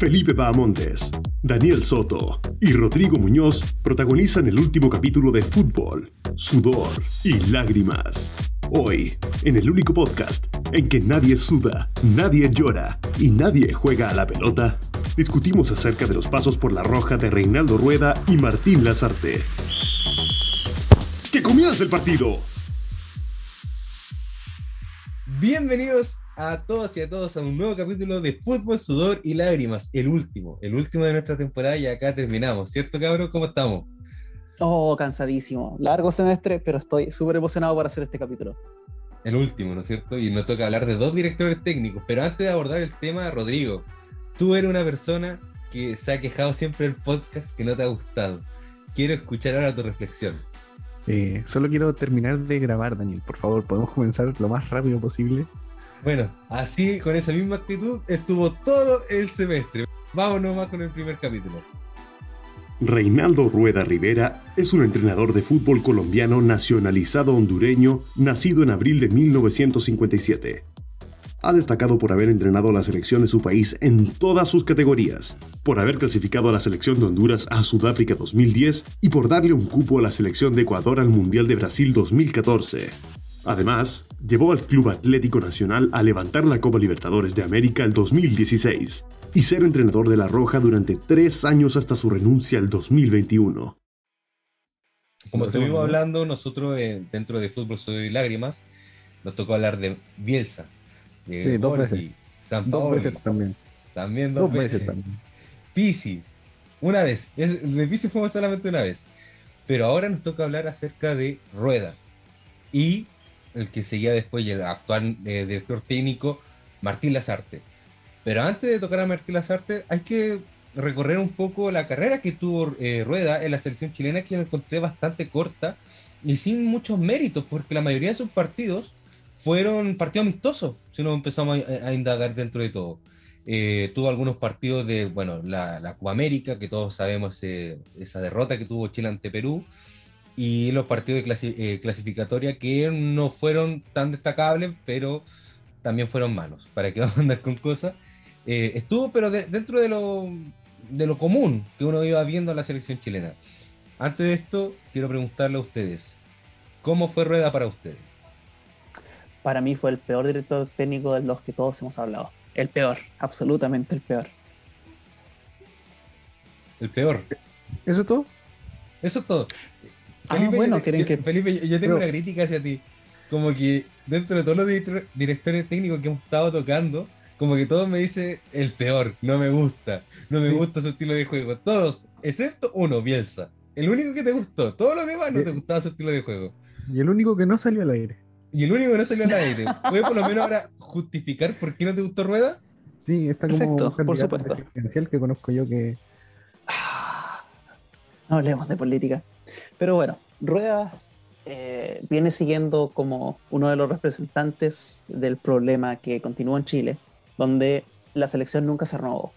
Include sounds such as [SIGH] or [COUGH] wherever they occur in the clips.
Felipe Bahamontes, Daniel Soto y Rodrigo Muñoz protagonizan el último capítulo de Fútbol, Sudor y Lágrimas. Hoy, en el único podcast en que nadie suda, nadie llora y nadie juega a la pelota, discutimos acerca de los pasos por la roja de Reinaldo Rueda y Martín Lazarte. ¡Que comience el partido! Bienvenidos a todos y a todos a un nuevo capítulo de Fútbol, Sudor y Lágrimas, el último, el último de nuestra temporada y acá terminamos, ¿cierto cabrón? ¿Cómo estamos? Oh, cansadísimo. Largo semestre, pero estoy súper emocionado por hacer este capítulo. El último, ¿no es cierto? Y nos toca hablar de dos directores técnicos, pero antes de abordar el tema, Rodrigo, tú eres una persona que se ha quejado siempre del podcast que no te ha gustado. Quiero escuchar ahora tu reflexión. Eh, solo quiero terminar de grabar, Daniel. Por favor, podemos comenzar lo más rápido posible. Bueno, así, con esa misma actitud, estuvo todo el semestre. Vámonos más con el primer capítulo. Reinaldo Rueda Rivera es un entrenador de fútbol colombiano nacionalizado hondureño, nacido en abril de 1957. Ha destacado por haber entrenado a la selección de su país en todas sus categorías, por haber clasificado a la selección de Honduras a Sudáfrica 2010 y por darle un cupo a la selección de Ecuador al Mundial de Brasil 2014. Además, llevó al Club Atlético Nacional a levantar la Copa Libertadores de América el 2016 y ser entrenador de La Roja durante tres años hasta su renuncia el 2021. Como estuvimos hablando, nosotros eh, dentro de Fútbol Sudor y Lágrimas, nos tocó hablar de Bielsa. de Sí, dos veces. San Dos veces también. También dos, Dos veces. veces también. Pisi, una vez. Es, de Pisi fuimos solamente una vez. Pero ahora nos toca hablar acerca de Rueda. Y el que seguía después, y el actual eh, director técnico, Martín Lazarte. Pero antes de tocar a Martín Lazarte, hay que recorrer un poco la carrera que tuvo eh, Rueda en la selección chilena, que yo encontré bastante corta y sin muchos méritos, porque la mayoría de sus partidos fueron partidos amistosos, si nos empezamos a, a indagar dentro de todo. Eh, tuvo algunos partidos de, bueno, la, la Copa América, que todos sabemos eh, esa derrota que tuvo Chile ante Perú, y los partidos de clasi- eh, clasificatoria que no fueron tan destacables, pero también fueron malos, para que [LAUGHS] vamos a andar con cosas. Eh, estuvo, pero de- dentro de lo, de lo común que uno iba viendo en la selección chilena. Antes de esto, quiero preguntarle a ustedes, ¿cómo fue Rueda para ustedes? Para mí fue el peor director técnico de los que todos hemos hablado. El peor, absolutamente el peor. El peor. ¿Eso es todo? Eso es todo. Ah, bueno, yo, quieren yo- que- Felipe, yo, tengo Pero- una crítica hacia ti. Como que dentro de todos los director- directores técnicos que hemos estado tocando, como que todos me dicen el peor, no me gusta, no me Sí. gusta su estilo de juego. Todos, excepto uno, Bielsa. El único que te gustó, todos los demás no te gustaba su estilo de juego. Y el único que no salió al aire. Y el único que no salió al aire. ¿Puede por lo menos ahora justificar por qué no te gustó Rueda? Sí, está como Perfecto, un por supuesto. que conozco yo que Ah, No hablemos de política. Pero bueno, Rueda eh, viene siguiendo como uno de los representantes del problema que continúa en Chile, donde la selección nunca se renovó.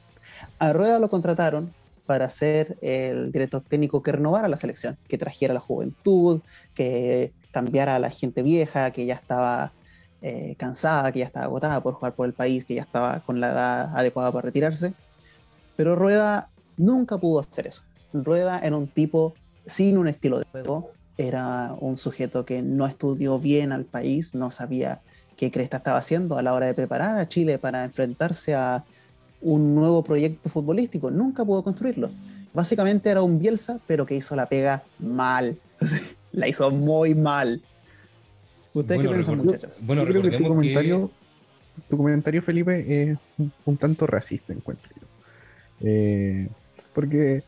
A Rueda lo contrataron para ser el director técnico que renovara la selección, que trajera la juventud, que cambiara a la gente vieja, que ya estaba eh, cansada, que ya estaba agotada por jugar por el país, que ya estaba con la edad adecuada para retirarse. Pero Rueda nunca pudo hacer eso. Rueda era un tipo sin un estilo de juego, era un sujeto que no estudió bien al país, no sabía qué cresta estaba haciendo a la hora de preparar a Chile para enfrentarse a un nuevo proyecto futbolístico. Nunca pudo construirlo. Básicamente era un Bielsa, pero que hizo la pega mal. [LAUGHS] la hizo muy mal. ¿Ustedes Bueno, qué piensan, muchachos? Bueno, yo creo que tu que... comentario, tu comentario, Felipe, es un, un tanto racista, encuentro yo. Eh, porque,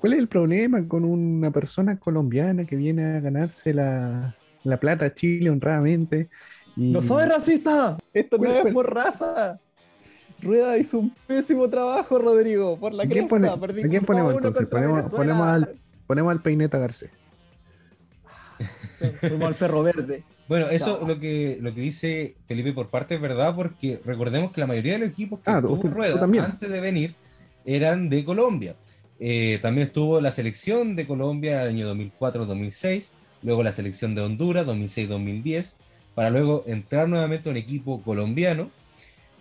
¿cuál es el problema con una persona colombiana que viene a ganarse la, la plata a Chile honradamente? Y, No soy racista. Esto no ¿Cuál- es por raza. Rueda hizo un pésimo trabajo, Rodrigo, por la ¿A quién cresta. pone- Perdí a quién ponemos entonces? Ponemos- ponemos al- Ponemos al peineta Garcés. [LAUGHS] Fuimos al perro verde. Bueno, eso No. lo que lo que dice Felipe por parte es verdad, porque recordemos que la mayoría de los equipos que Ah, tú- Rueda también. antes de venir eran de Colombia. Eh, también estuvo la selección de Colombia el año 2004-2006, luego la selección de Honduras 2006-2010, para luego entrar nuevamente a un equipo colombiano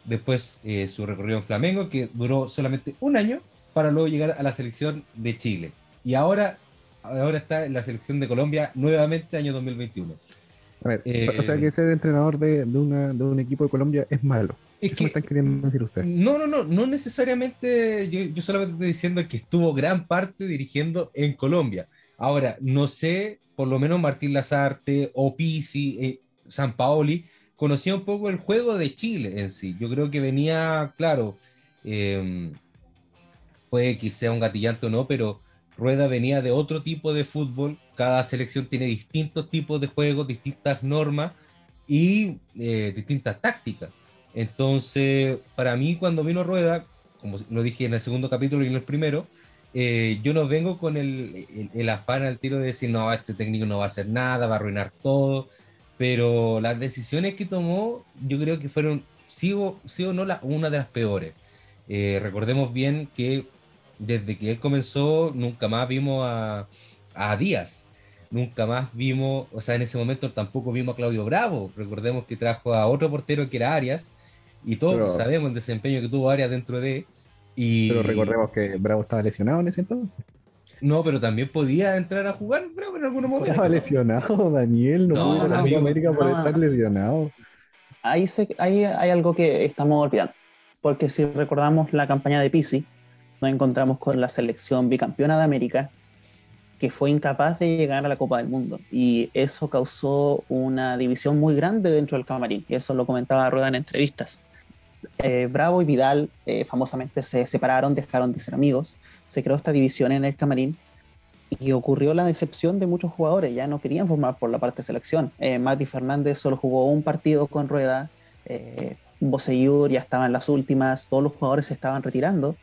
después eh, su recorrido en Flamengo, que duró solamente un año, para luego llegar a la selección de Chile. Y ahora, ahora está en la selección de Colombia nuevamente, año 2021. A ver, Eh, o sea que ser entrenador de, de una- de un equipo de Colombia es malo. Es que- me están queriendo decir ustedes. No, no, no, no necesariamente, yo, yo solamente estoy diciendo que estuvo gran parte dirigiendo en Colombia. Ahora, no sé, por lo menos Martín Lazarte o Pisi, eh, San Paoli, conocía un poco el juego de Chile en sí. Yo creo que venía, claro, eh, puede que sea un gatillante o no, pero Rueda venía de otro tipo de fútbol. Cada selección tiene distintos tipos de juegos, distintas normas y eh, distintas tácticas. Entonces, para mí, cuando vino Rueda, como lo dije en el segundo capítulo y en el primero, eh, yo no vengo con el, afán al tiro de decir, no, este técnico no va a hacer nada, va a arruinar todo, pero las decisiones que tomó, yo creo que fueron, sí o, sí o no, la- una de las peores. Eh, recordemos bien que desde que él comenzó, nunca más vimos a Díaz, nunca más vimos, o sea, en ese momento tampoco vimos a Claudio Bravo. Recordemos que trajo a otro portero que era Arias, y todos Pero- sabemos el desempeño que tuvo Arias dentro de. Y, Pero recordemos que Bravo estaba lesionado en ese entonces. No, pero también podía entrar a jugar Bravo en algunos momentos. Estaba lesionado, Daniel. No, No, pudo ir a la amigo, Copa América por no. estar lesionado. Ahí, se- ahí hay algo que estamos olvidando. Porque si recordamos la campaña de Pisi, nos encontramos con la selección bicampeona de América, que fue incapaz de llegar a la Copa del Mundo. Y eso causó una división muy grande dentro del camarín. Y eso lo comentaba Rueda en entrevistas. Eh, Bravo y Vidal eh, famosamente se separaron, dejaron de ser amigos. Se creó esta división en el camarín y ocurrió la decepción de muchos jugadores. Ya no querían formar por la parte de selección. Eh, Mati Fernández solo jugó un partido con Rueda. Eh, Boseyur ya estaba en las últimas. Todos los jugadores se estaban retirando.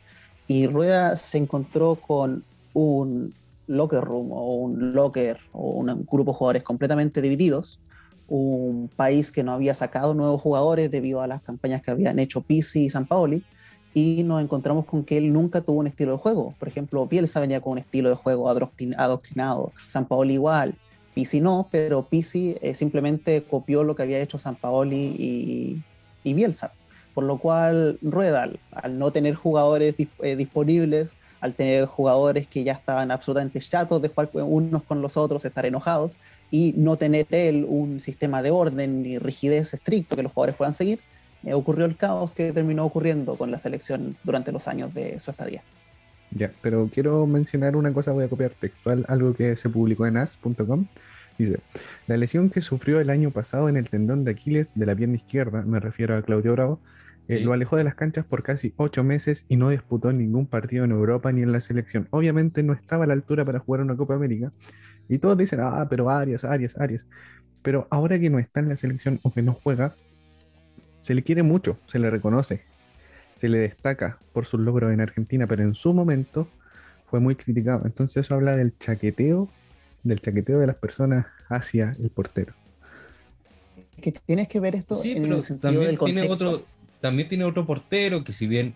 Y Rueda se encontró con un locker room o un locker o un grupo de jugadores completamente divididos. Un país que no había sacado nuevos jugadores debido a las campañas que habían hecho Pisi y San Paoli y nos encontramos con que él nunca tuvo un estilo de juego. Por ejemplo, Bielsa venía con un estilo de juego adoctrin- adoctrinado, San Paoli igual, Pisi no, pero Pisi eh, simplemente copió lo que había hecho San Paoli y, Bielsa. Por lo cual, Rueda, al, no tener jugadores eh, disponibles, al tener jugadores que ya estaban absolutamente chatos de jugar unos con los otros, estar enojados, y no tener él un sistema de orden ni rigidez estricto que los jugadores puedan seguir, eh, ocurrió el caos que terminó ocurriendo con la selección durante los años de su estadía. Ya, pero quiero mencionar una cosa, voy a copiar textual, algo que se publicó en as.com. Dice, la lesión que sufrió el año pasado en el tendón de Aquiles de la pierna izquierda, me refiero a Claudio Bravo, eh, Sí. lo alejó de las canchas por casi ocho meses y no disputó ningún partido en Europa ni en la selección. Obviamente no estaba a la altura para jugar una Copa América. Y todos dicen, ah, pero Arias, Arias, Arias. Pero ahora que no está en la selección o que no juega, se le quiere mucho, se le reconoce, se le destaca por sus logros en Argentina, pero en su momento fue muy criticado. Entonces eso habla del chaqueteo, del chaqueteo de las personas hacia el portero. Que tienes que ver esto Sí, en pero el sentido también del tiene, otro, también tiene otro portero que si bien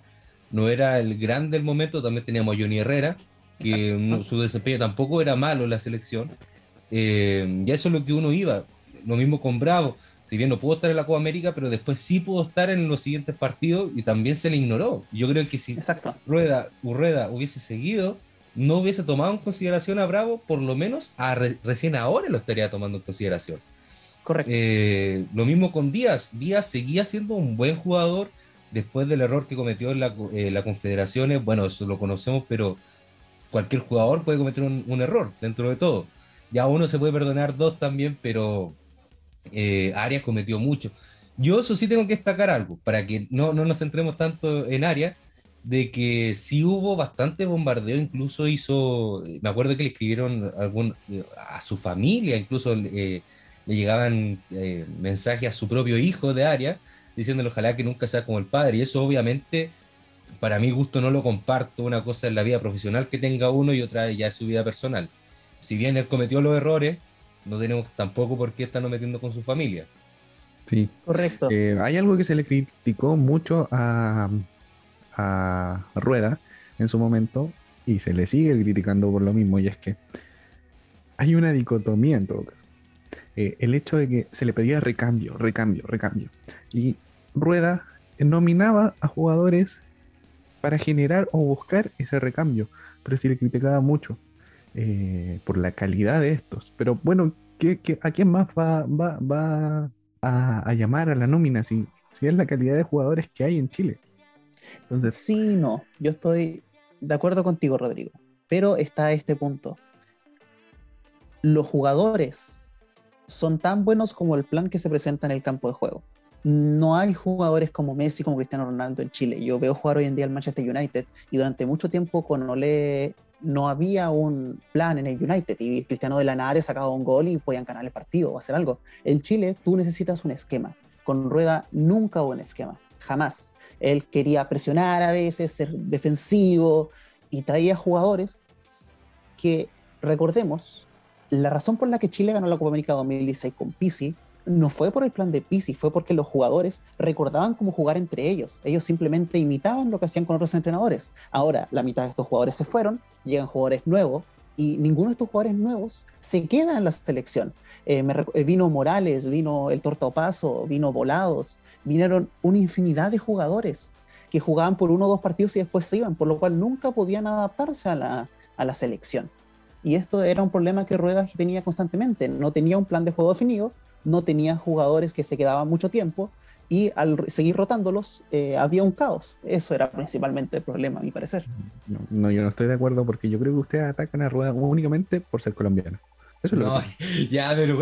no era el grande del momento, también teníamos a Johnny Herrera, que no- su desempeño tampoco era malo en la selección. Eh, y eso es lo que uno iba. Lo mismo con Bravo. Si bien no pudo estar en la Copa América, pero después sí pudo estar en los siguientes partidos y también se le ignoró. Yo creo que si Exacto. Rueda, Urreda hubiese seguido, no hubiese tomado en consideración a Bravo, por lo menos a re- recién ahora lo estaría tomando en consideración. Correcto. Eh, lo mismo con Díaz. Díaz seguía siendo un buen jugador después del error que cometió en la, eh, la Confederaciones. Bueno, eso lo conocemos, pero cualquier jugador puede cometer un, error dentro de todo. Ya uno se puede perdonar dos también, pero eh, Arias cometió mucho. Yo eso sí tengo que destacar algo, para que no, no nos centremos tanto en Arias, de que sí hubo bastante bombardeo, incluso hizo, me acuerdo que le escribieron algún, a su familia, incluso le llegaban eh, mensajes a su propio hijo de Arias, diciéndole ojalá que nunca sea como el padre, y eso obviamente para mi gusto no lo comparto, una cosa es la vida profesional que tenga uno y otra ya es su vida personal. Si bien él cometió los errores, no tenemos tampoco por qué estarnos metiendo con su familia. Sí. Correcto. Eh, hay algo que se le criticó mucho a, a Rueda en su momento y se le sigue criticando por lo mismo y es que hay una dicotomía en todo caso. Eh, el hecho de que se le pedía recambio, recambio, recambio. Y Rueda nominaba a jugadores para generar o buscar ese recambio, pero sí le criticaba mucho eh, por la calidad de estos. Pero bueno, ¿qué, a quién más va, va, va a, a, llamar a la nómina si, si es la calidad de jugadores que hay en Chile? Entonces, sí, no, yo estoy de acuerdo contigo, Rodrigo, pero está este punto. Los jugadores son tan buenos como el plan que se presenta en el campo de juego no hay jugadores como Messi, como Cristiano Ronaldo en Chile. Yo veo jugar hoy en día el Manchester United y durante mucho tiempo con Ole no había un plan en el United y Cristiano de la nada sacaba un gol y podían ganar el partido o hacer algo. En Chile tú necesitas un esquema. Con Rueda nunca hubo un esquema, jamás. Él quería presionar a veces, ser defensivo y traía jugadores que, recordemos, la razón por la que Chile ganó la Copa América 2016 con Pisi no fue por el plan de Pisi, fue porque los jugadores recordaban cómo jugar entre ellos. Ellos simplemente imitaban lo que hacían con otros entrenadores. Ahora, la mitad de estos jugadores se fueron, llegan jugadores nuevos y ninguno de estos jugadores nuevos se queda en la selección. Eh, eh, vino Morales, vino el Tortopaso, vino Volados, vinieron una infinidad de jugadores que jugaban por uno o dos partidos y después se iban, por lo cual nunca podían adaptarse a la, a la selección. Y esto era un problema que Ruedas tenía constantemente. No tenía un plan de juego definido, no tenía jugadores que se quedaban mucho tiempo y al seguir rotándolos eh, había un caos. Eso era principalmente el problema, a mi parecer. No, yo no estoy de acuerdo porque yo creo que ustedes atacan a Rueda únicamente por ser colombiano. Eso es no, lo que... [LAUGHS] ya, pero...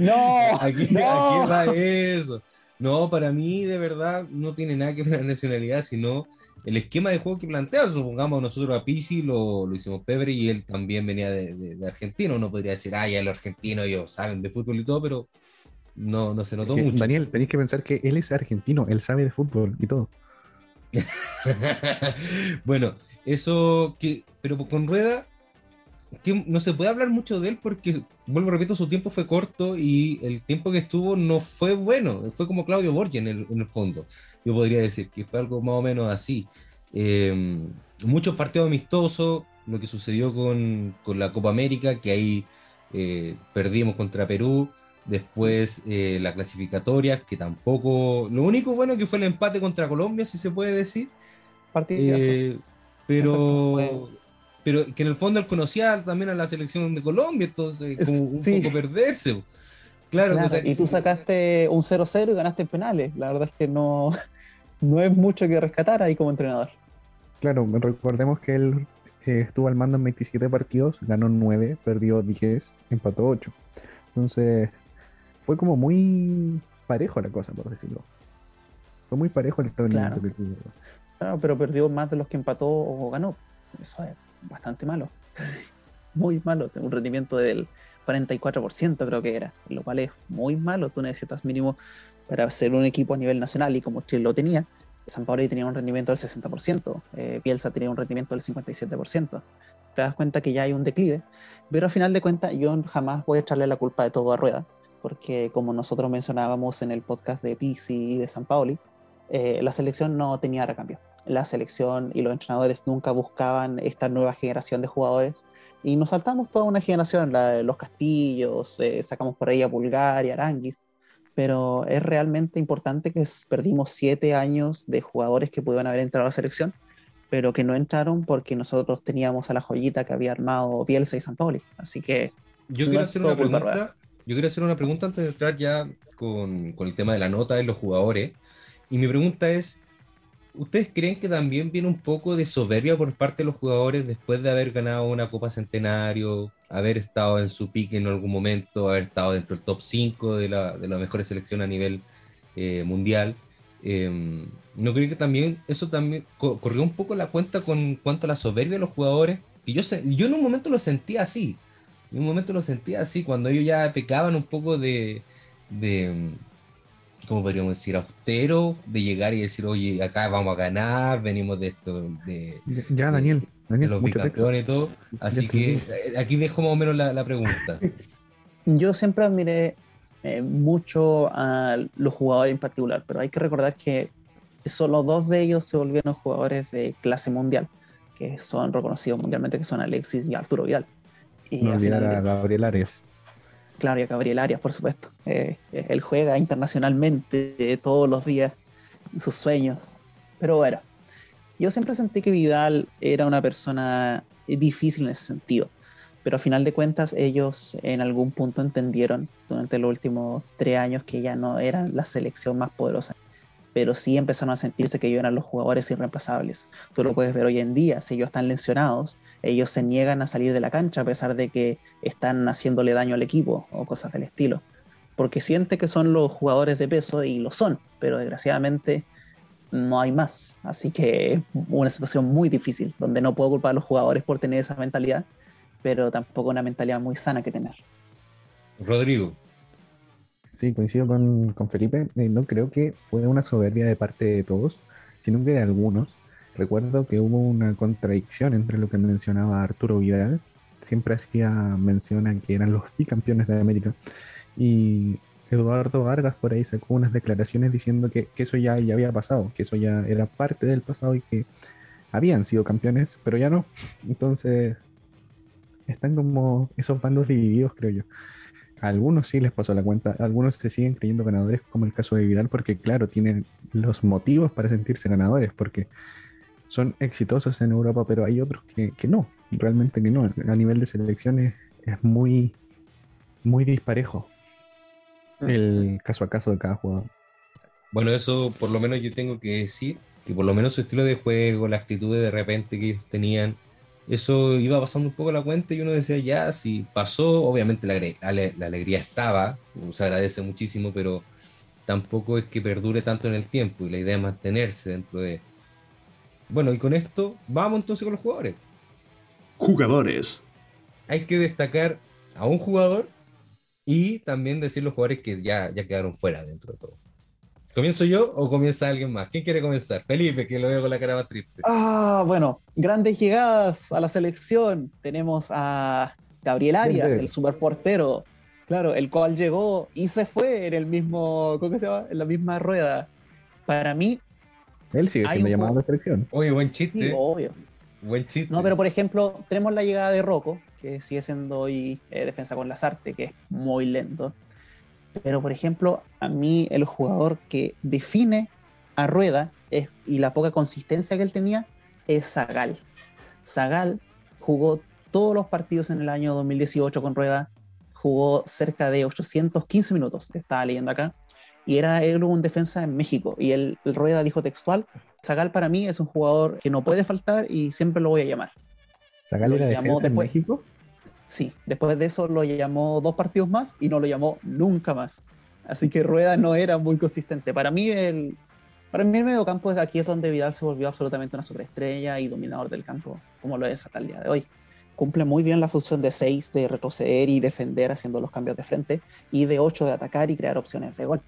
no, [LAUGHS] aquí, no. aquí va eso. No, para mí de verdad no tiene nada que ver con la nacionalidad, sino el esquema de juego que plantea. Supongamos nosotros a Pisi lo, lo hicimos Pebre y él también venía de, de, de argentino. Uno podría decir, ah, ya los argentinos ellos saben de fútbol y todo, pero no, no se notó mucho. Daniel, tenéis que pensar que él es argentino, él sabe de fútbol y todo. [LAUGHS] bueno, eso que, pero con Rueda, que no se puede hablar mucho de él porque, vuelvo repito, su tiempo fue corto y el tiempo que estuvo no fue bueno. Fue como Claudio Borges en el, en el fondo. Yo podría decir que fue algo más o menos así. Eh, muchos partidos amistosos, lo que sucedió con, con la Copa América, que ahí eh, perdimos contra Perú. Después eh, la clasificatoria, que tampoco. Lo único bueno que fue el empate contra Colombia, si se puede decir. Eh, pero, pero que en el fondo él conocía también a la selección de Colombia, entonces como un sí. poco perderse. Claro, claro. O sea, y tú sacaste un 0-0 y ganaste en penales. La verdad es que no, [LAUGHS] no es mucho que rescatar ahí como entrenador. Claro, recordemos que él eh, estuvo al mando en 27 partidos, ganó 9, perdió 10, empató 8. Entonces, fue como muy parejo la cosa, por decirlo. Fue muy parejo el claro. que tuvo. Claro, pero perdió más de los que empató o ganó. Eso es bastante malo. [LAUGHS] muy malo. Un rendimiento del 44% creo que era, lo cual es muy malo. Tú necesitas mínimo para ser un equipo a nivel nacional y como Chile lo tenía, San Pablo tenía un rendimiento del 60%, eh, Bielsa tenía un rendimiento del 57%. Te das cuenta que ya hay un declive, pero al final de cuentas yo jamás voy a echarle la culpa de todo a Rueda porque como nosotros mencionábamos en el podcast de Pisi y de San Paoli, eh, la selección no tenía recambio. La selección y los entrenadores nunca buscaban esta nueva generación de jugadores y nos saltamos toda una generación, la, los Castillos, eh, sacamos por ahí a Bulgaria, Aranguis, pero es realmente importante que perdimos siete años de jugadores que pudieron haber entrado a la selección, pero que no entraron porque nosotros teníamos a la joyita que había armado Bielsa y San Paoli. Así que... Yo no quiero hacer una pregunta yo quiero hacer una pregunta antes de entrar ya con, con, el tema de la nota de los jugadores. Y mi pregunta es, ¿ustedes creen que también viene un poco de soberbia por parte de los jugadores después de haber ganado una Copa Centenario, haber estado en su pique en algún momento, haber estado dentro del top 5 de la, de mejor selección a nivel eh, mundial? Eh, ¿No creo que también eso también corrió un poco la cuenta con cuanto a la soberbia de los jugadores? Y yo, yo en un momento lo sentía así en un momento lo sentía así, cuando ellos ya pecaban un poco de, de ¿cómo podríamos decir? Austero, de llegar y decir, oye, acá vamos a ganar, venimos de esto, de... Ya, Daniel. Daniel de los bicampeones y todo. Así que eh, aquí dejo más o menos la, la pregunta. [LAUGHS] Yo siempre admiré eh, mucho a los jugadores en particular, pero hay que recordar que solo dos de ellos se volvieron jugadores de clase mundial, que son reconocidos mundialmente, que son Alexis y Arturo Vidal. Y no olvidar a Gabriel Arias. Claro, y a Gabriel Arias, por supuesto. Eh, él juega internacionalmente todos los días sus sueños. Pero bueno, yo siempre sentí que Vidal era una persona difícil en ese sentido. Pero a final de cuentas ellos en algún punto entendieron durante los últimos tres años que ya no eran la selección más poderosa. Pero sí empezaron a sentirse que ellos eran los jugadores irreemplazables. Tú lo puedes ver hoy en día, si ellos están lesionados, ellos se niegan a salir de la cancha a pesar de que están haciéndole daño al equipo o cosas del estilo. Porque siente que son los jugadores de peso y lo son, pero desgraciadamente no hay más. Así que una situación muy difícil, donde no puedo culpar a los jugadores por tener esa mentalidad, pero tampoco una mentalidad muy sana que tener. Rodrigo. Sí, coincido con, con Felipe. Eh, no creo que fue una soberbia de parte de todos, sino que de algunos. Recuerdo que hubo una contradicción entre lo que mencionaba Arturo Vidal, siempre hacía mención a que eran los bicampeones de América, y Eduardo Vargas por ahí sacó unas declaraciones diciendo que, eso ya, ya había pasado, que eso ya era parte del pasado y que habían sido campeones, pero ya no. Entonces, están como esos bandos divididos, creo yo. A algunos sí les pasó la cuenta, algunos se siguen creyendo ganadores, como el caso de Vidal, porque claro, tienen los motivos para sentirse ganadores, porque son exitosos en Europa, pero hay otros que, que no, realmente que no. A nivel de selecciones es muy, muy disparejo el caso a caso de cada jugador. Bueno, eso por lo menos yo tengo que decir, que por lo menos su estilo de juego, la actitud de repente que ellos tenían, eso iba pasando un poco la cuenta y uno decía, ya, si pasó, obviamente la, la, la alegría estaba, se agradece muchísimo, pero tampoco es que perdure tanto en el tiempo y la idea es mantenerse dentro de... Bueno, y con esto vamos entonces con los jugadores. Jugadores. Hay que destacar a un jugador y también decir los jugadores que ya, ya quedaron fuera dentro de todo. ¿Comienzo yo o comienza alguien más? ¿Quién quiere comenzar? Felipe, que lo veo con la cara más triste. Ah, bueno, grandes llegadas a la selección. Tenemos a Gabriel Arias, el superportero. Claro, el cual llegó y se fue en el mismo, ¿cómo se llama? En la misma rueda. Para mí. Él sigue siendo llamado a la selección. Oye, buen chiste. Sí, obvio. Buen chiste. No, pero por ejemplo, tenemos la llegada de Rocco, que sigue siendo hoy eh, defensa con las artes, que es muy lento. Pero, por ejemplo, a mí el jugador que define a Rueda es, y la poca consistencia que él tenía es Zagal. Zagal jugó todos los partidos en el año 2018 con Rueda, jugó cerca de 815 minutos, estaba leyendo acá, y era él un defensa en México. Y el, Rueda dijo textual, Zagal para mí es un jugador que no puede faltar y siempre lo voy a llamar. ¿Zagal era defensa en México? Sí, después de eso lo llamó dos partidos más y no lo llamó nunca más. Así que Rueda no era muy consistente. Para mí el, para mí el mediocampo aquí es donde Vidal se volvió absolutamente una superestrella y dominador del campo, como lo es hasta el día de hoy. Cumple muy bien la función de 6 de retroceder y defender haciendo los cambios de frente y de 8 de atacar y crear opciones de gol.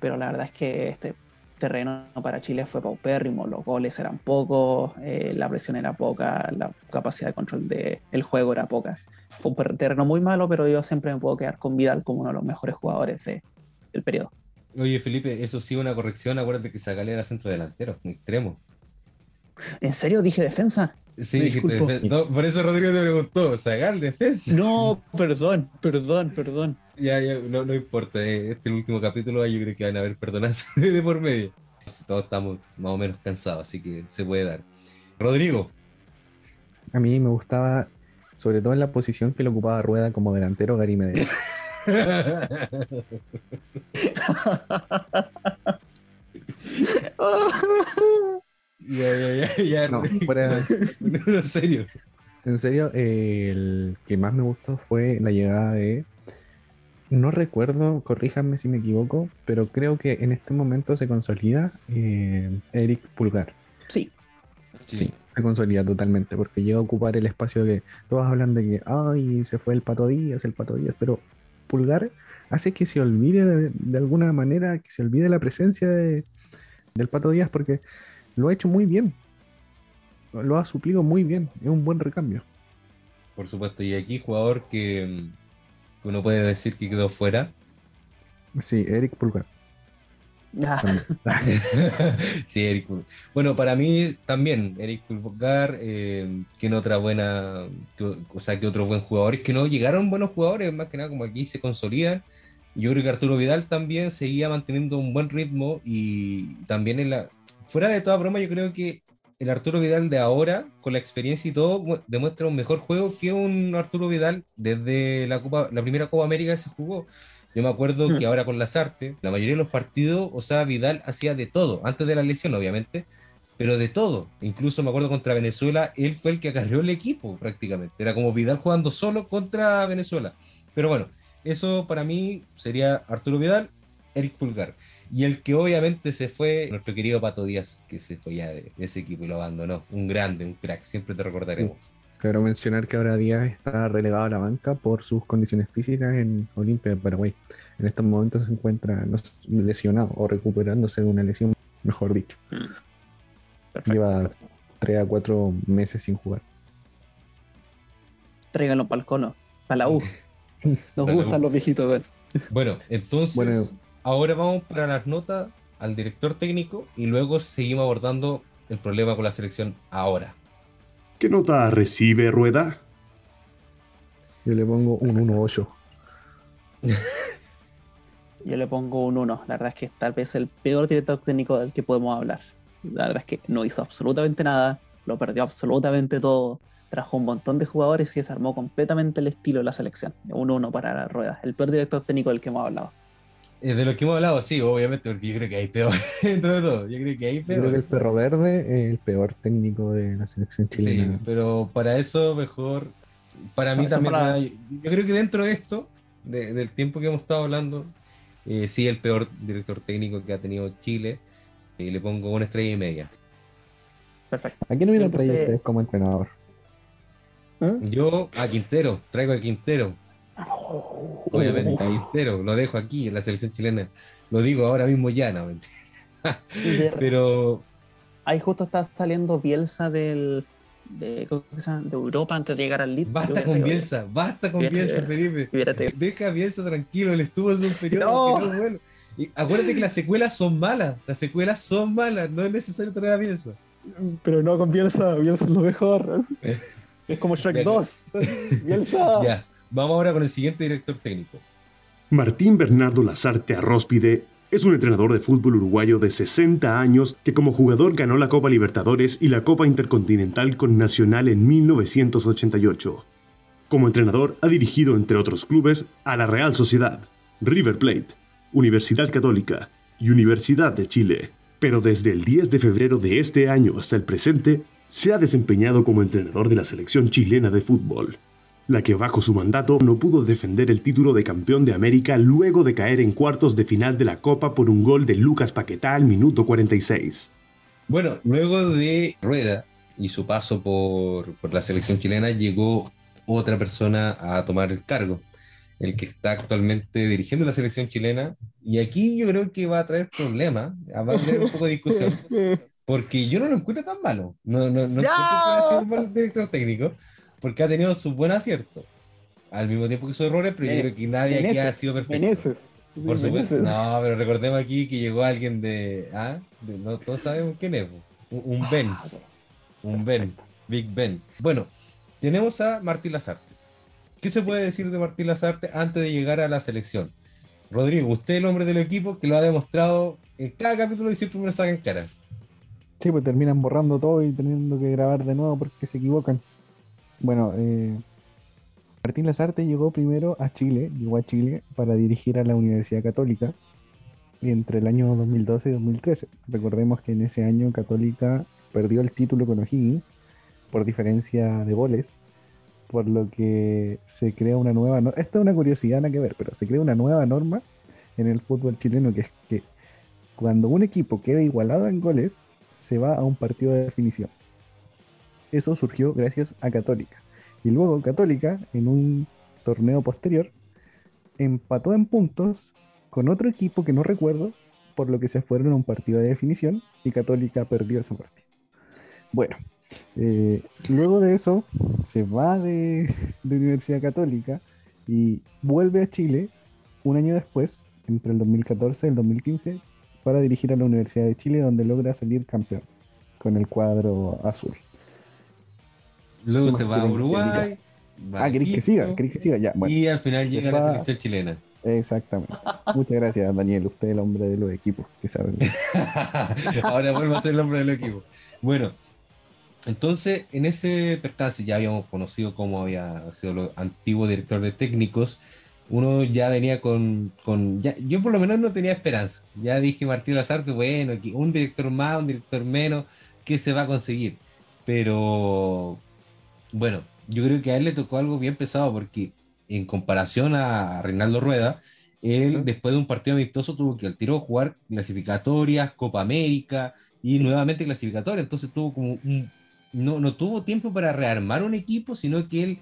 Pero la verdad es que este terreno para Chile fue paupérrimo, los goles eran pocos, eh, la presión era poca, la capacidad de control del juego era poca. Fue un terreno muy malo, pero yo siempre me puedo quedar con Vidal como uno de los mejores jugadores de, del periodo. Oye, Felipe, eso sí, una corrección. Acuérdate que Zagal era centro delantero, un extremo. ¿En serio dije defensa? Sí, dijiste defensa. No, por eso Rodrigo te preguntó, ¿Zagal defensa? No, perdón, perdón, perdón. Ya, ya, no, no importa. Eh, este es el último capítulo, yo creo que van a haber perdonarse [LAUGHS] de por medio. Todos estamos más o menos cansados, así que se puede dar. Rodrigo. A mí me gustaba sobre todo en la posición que le ocupaba Rueda como delantero Gary Medel. [LAUGHS] [LAUGHS] [LAUGHS] ya. No, fuera... [LAUGHS] en serio. En serio, eh, el que más me gustó fue la llegada de. No recuerdo, corríjanme si me equivoco, pero creo que en este momento se consolida eh, Eric Pulgar. Sí. Sí. sí se consolida totalmente, porque llega a ocupar el espacio que todos hablan de que, ay, se fue el Pato Díaz, el Pato Díaz, pero Pulgar hace que se olvide de, alguna manera, que se olvide la presencia de, del Pato Díaz, porque lo ha hecho muy bien, lo ha suplido muy bien, es un buen recambio. Por supuesto, y aquí jugador que uno puede decir que quedó fuera. Sí, Eric Pulgar. [LAUGHS] sí, Eric Bueno, para mí también, Eric Pulgar, eh, que no otra buena, o sea, que otros buenos jugadores, que no llegaron buenos jugadores, más que nada como aquí se consolidan. Yo creo que Arturo Vidal también seguía manteniendo un buen ritmo y también en la, fuera de toda broma, yo creo que el Arturo Vidal de ahora, con la experiencia y todo, mu- demuestra un mejor juego que un Arturo Vidal desde la Copa, la primera Copa América que se jugó. Yo me acuerdo Hmm. que ahora con Lazarte, la mayoría de los partidos, o sea, Vidal hacía de todo, antes de la lesión, obviamente, pero de todo. Incluso me acuerdo contra Venezuela, él fue el que acarreó el equipo prácticamente. Era como Vidal jugando solo contra Venezuela. Pero bueno, eso para mí sería Arturo Vidal, Eric Pulgar. Y el que obviamente se fue, nuestro querido Pato Díaz, que se fue ya de, ese equipo y lo abandonó. Un grande, un crack, siempre te recordaremos. Claro mencionar que ahora Díaz está relegado a la banca por sus condiciones físicas en Olimpia de Paraguay. En estos momentos se encuentra lesionado o recuperándose de una lesión, mejor dicho. Perfecto. Lleva 3 a 4 meses sin jugar. Tráiganlo para el cono, para la U. [LAUGHS] Nos gustan los viejitos. Bueno, entonces, Bueno. Ahora vamos para las notas al director técnico y luego seguimos abordando el problema con la selección ahora. ¿Qué nota recibe Rueda? Yo le pongo un 1-8. [LAUGHS] Yo le pongo un 1. La verdad es que tal vez el peor director técnico del que podemos hablar. La verdad es que no hizo absolutamente nada, lo perdió absolutamente todo, trajo un montón de jugadores y desarmó completamente el estilo de la selección. Un 1 para la rueda. El peor director técnico del que hemos hablado. Eh, de lo que hemos hablado, sí, obviamente, porque yo creo que hay peor [LAUGHS] dentro de todo. Yo creo que hay Yo creo que el peor. perro verde es el peor técnico de la selección Sí, chilena. pero para eso mejor, para mí también, para- yo yo creo que dentro de esto, de- del tiempo que hemos estado hablando, eh, sí, el peor director técnico que ha tenido Chile, y le pongo una estrella y media. Perfecto. ¿A quién hubiera traído ustedes como entrenador? ¿Mm? Yo a Quintero, traigo a Quintero. Obviamente, a Quintero, lo dejo aquí en la selección chilena. Lo digo ahora mismo ya, no, mentira. Pero Ahí justo está saliendo Bielsa del, de, Europa antes de llegar al Leeds. Basta con Bielsa, basta con Bielsa, Felipe. Deja a Bielsa tranquilo, él estuvo en un periodo No. que no es bueno. Y acuérdate que las secuelas son malas, las secuelas son malas, no es necesario traer a Bielsa. Pero no con Bielsa, Bielsa es lo mejor. [LAUGHS] Es, como Shrek Ya. 2. [LAUGHS] Bielsa. Ya, vamos ahora con el siguiente director técnico. Martín Bernardo Lazarte Arróspide es un entrenador de fútbol uruguayo de 60 años que como jugador ganó la Copa Libertadores y la Copa Intercontinental con Nacional en 1988. Como entrenador ha dirigido, entre otros clubes, a la Real Sociedad, River Plate, Universidad Católica y Universidad de Chile. Pero desde el 10 de febrero de este año hasta el presente, se ha desempeñado como entrenador de la selección chilena de fútbol la que bajo su mandato no pudo defender el título de campeón de América luego de caer en cuartos de final de la Copa por un gol de Lucas Paquetá al minuto 46. Bueno, luego de Rueda y su paso por, por la selección chilena, llegó otra persona a tomar el cargo, el que está actualmente dirigiendo la selección chilena. Y aquí yo creo que va a traer problemas, va a traer un poco de discusión, [LAUGHS] porque yo no lo encuentro tan malo. No, no, no ¡Ya! encuentro que un mal director técnico, porque ha tenido sus buenos aciertos. Al mismo tiempo que sus errores, pero yo Eh, creo que nadie aquí ha sido perfecto. Meneses. Por supuesto. No, pero recordemos aquí que llegó alguien de. ¿Ah? de- no todos sabemos quién es. Un, un Ben. Un Ben. Big Ben. Bueno, tenemos a Martín Lazarte. ¿Qué se puede decir de Martín Lazarte antes de llegar a la selección? Rodrigo, usted es el hombre del equipo que lo ha demostrado en cada capítulo y siempre me lo saca en cara. Sí, pues terminan borrando todo y teniendo que grabar de nuevo porque se equivocan. Bueno, eh, Martín Lazarte llegó primero a Chile, llegó a Chile para dirigir a la Universidad Católica entre el año 2012 y 2013. Recordemos que en ese año Católica perdió el título con O'Higgins por diferencia de goles, por lo que se crea una nueva norma. Esta es una curiosidad, nada que ver, pero se crea una nueva norma en el fútbol chileno que es que cuando un equipo queda igualado en goles, se va a un partido de definición. Eso surgió gracias a Católica. Y luego Católica, en un torneo posterior, empató en puntos con otro equipo que no recuerdo, por lo que se fueron a un partido de definición y Católica perdió ese partido. Bueno, eh, luego de eso se va de, de Universidad Católica y vuelve a Chile un año después, entre el 2014 y el 2015, para dirigir a la Universidad de Chile, donde logra salir campeón con el cuadro azul. Luego ¿Cómo se va a Uruguay. va Ah, ¿queréis que siga? ¿Queréis que siga? Ya, bueno. y al final llega la selección chilena. Exactamente. Muchas gracias, Daniel. Usted es el hombre de los equipos que sabe. [LAUGHS] Ahora vuelvo a ser el hombre del equipo. Bueno, entonces en ese percance ya habíamos conocido cómo había sido el antiguo director de técnicos. Uno ya venía con, con ya, yo por lo menos no tenía esperanza. Ya dije Martín Lazarte, bueno, un director más, un director menos, ¿qué se va a conseguir? Pero bueno, yo creo que a él le tocó algo bien pesado porque en comparación a Reinaldo Rueda, él después de un partido amistoso tuvo que al tiro jugar clasificatorias, Copa América y nuevamente clasificatorias. Entonces tuvo como no, no tuvo tiempo para rearmar un equipo, sino que él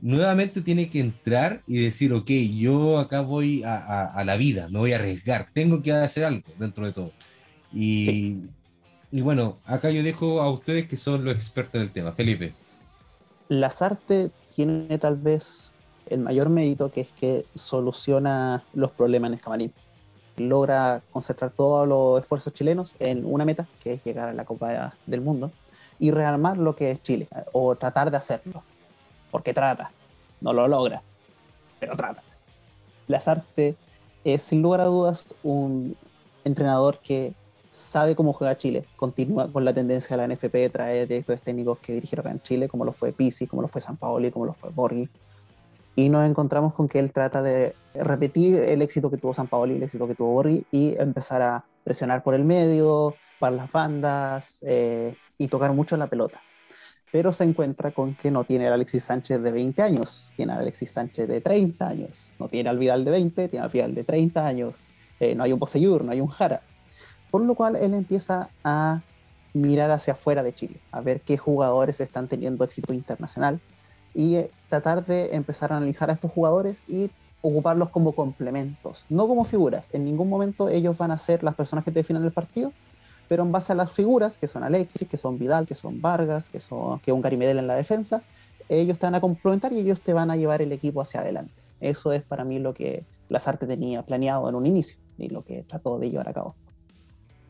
nuevamente tiene que entrar y decir, ok, yo acá voy a, la vida, me voy a arriesgar, tengo que hacer algo dentro de todo. Y, y bueno, acá yo dejo a ustedes que son los expertos del tema. Felipe. Lazarte tiene tal vez el mayor mérito, que es que soluciona los problemas en Escamarín. Logra concentrar todos los esfuerzos chilenos en una meta, que es llegar a la Copa del Mundo, y rearmar lo que es Chile, o tratar de hacerlo. Porque trata, no lo logra, pero trata. Lazarte es sin lugar a dudas un entrenador que sabe cómo juega Chile, continúa con la tendencia de la NFP de traer directores técnicos que dirigieron en Chile, como lo fue Pisi, como lo fue San Paoli, como lo fue Borghi, y nos encontramos con que él trata de repetir el éxito que tuvo San Paoli, el éxito que tuvo Borghi, y empezar a presionar por el medio, para las bandas eh, y tocar mucho la pelota. Pero se encuentra con que no tiene a Alexis Sánchez de 20 años, tiene a Alexis Sánchez de 30 años, no tiene al Vidal de 20, tiene al Vidal de 30 años, eh, no hay un Poseyur, no hay un Jara. Por lo cual él empieza a mirar hacia afuera de Chile, a ver qué jugadores están teniendo éxito internacional y eh, tratar de empezar a analizar a estos jugadores y ocuparlos como complementos, no como figuras. En ningún momento ellos van a ser las personas que te definen el partido, pero en base a las figuras, que son Alexis, que son Vidal, que son Vargas, que son que un Garimedel en la defensa, ellos te van a complementar y ellos te van a llevar el equipo hacia adelante. Eso es para mí lo que Lazarte tenía planeado en un inicio y lo que trató de llevar a cabo.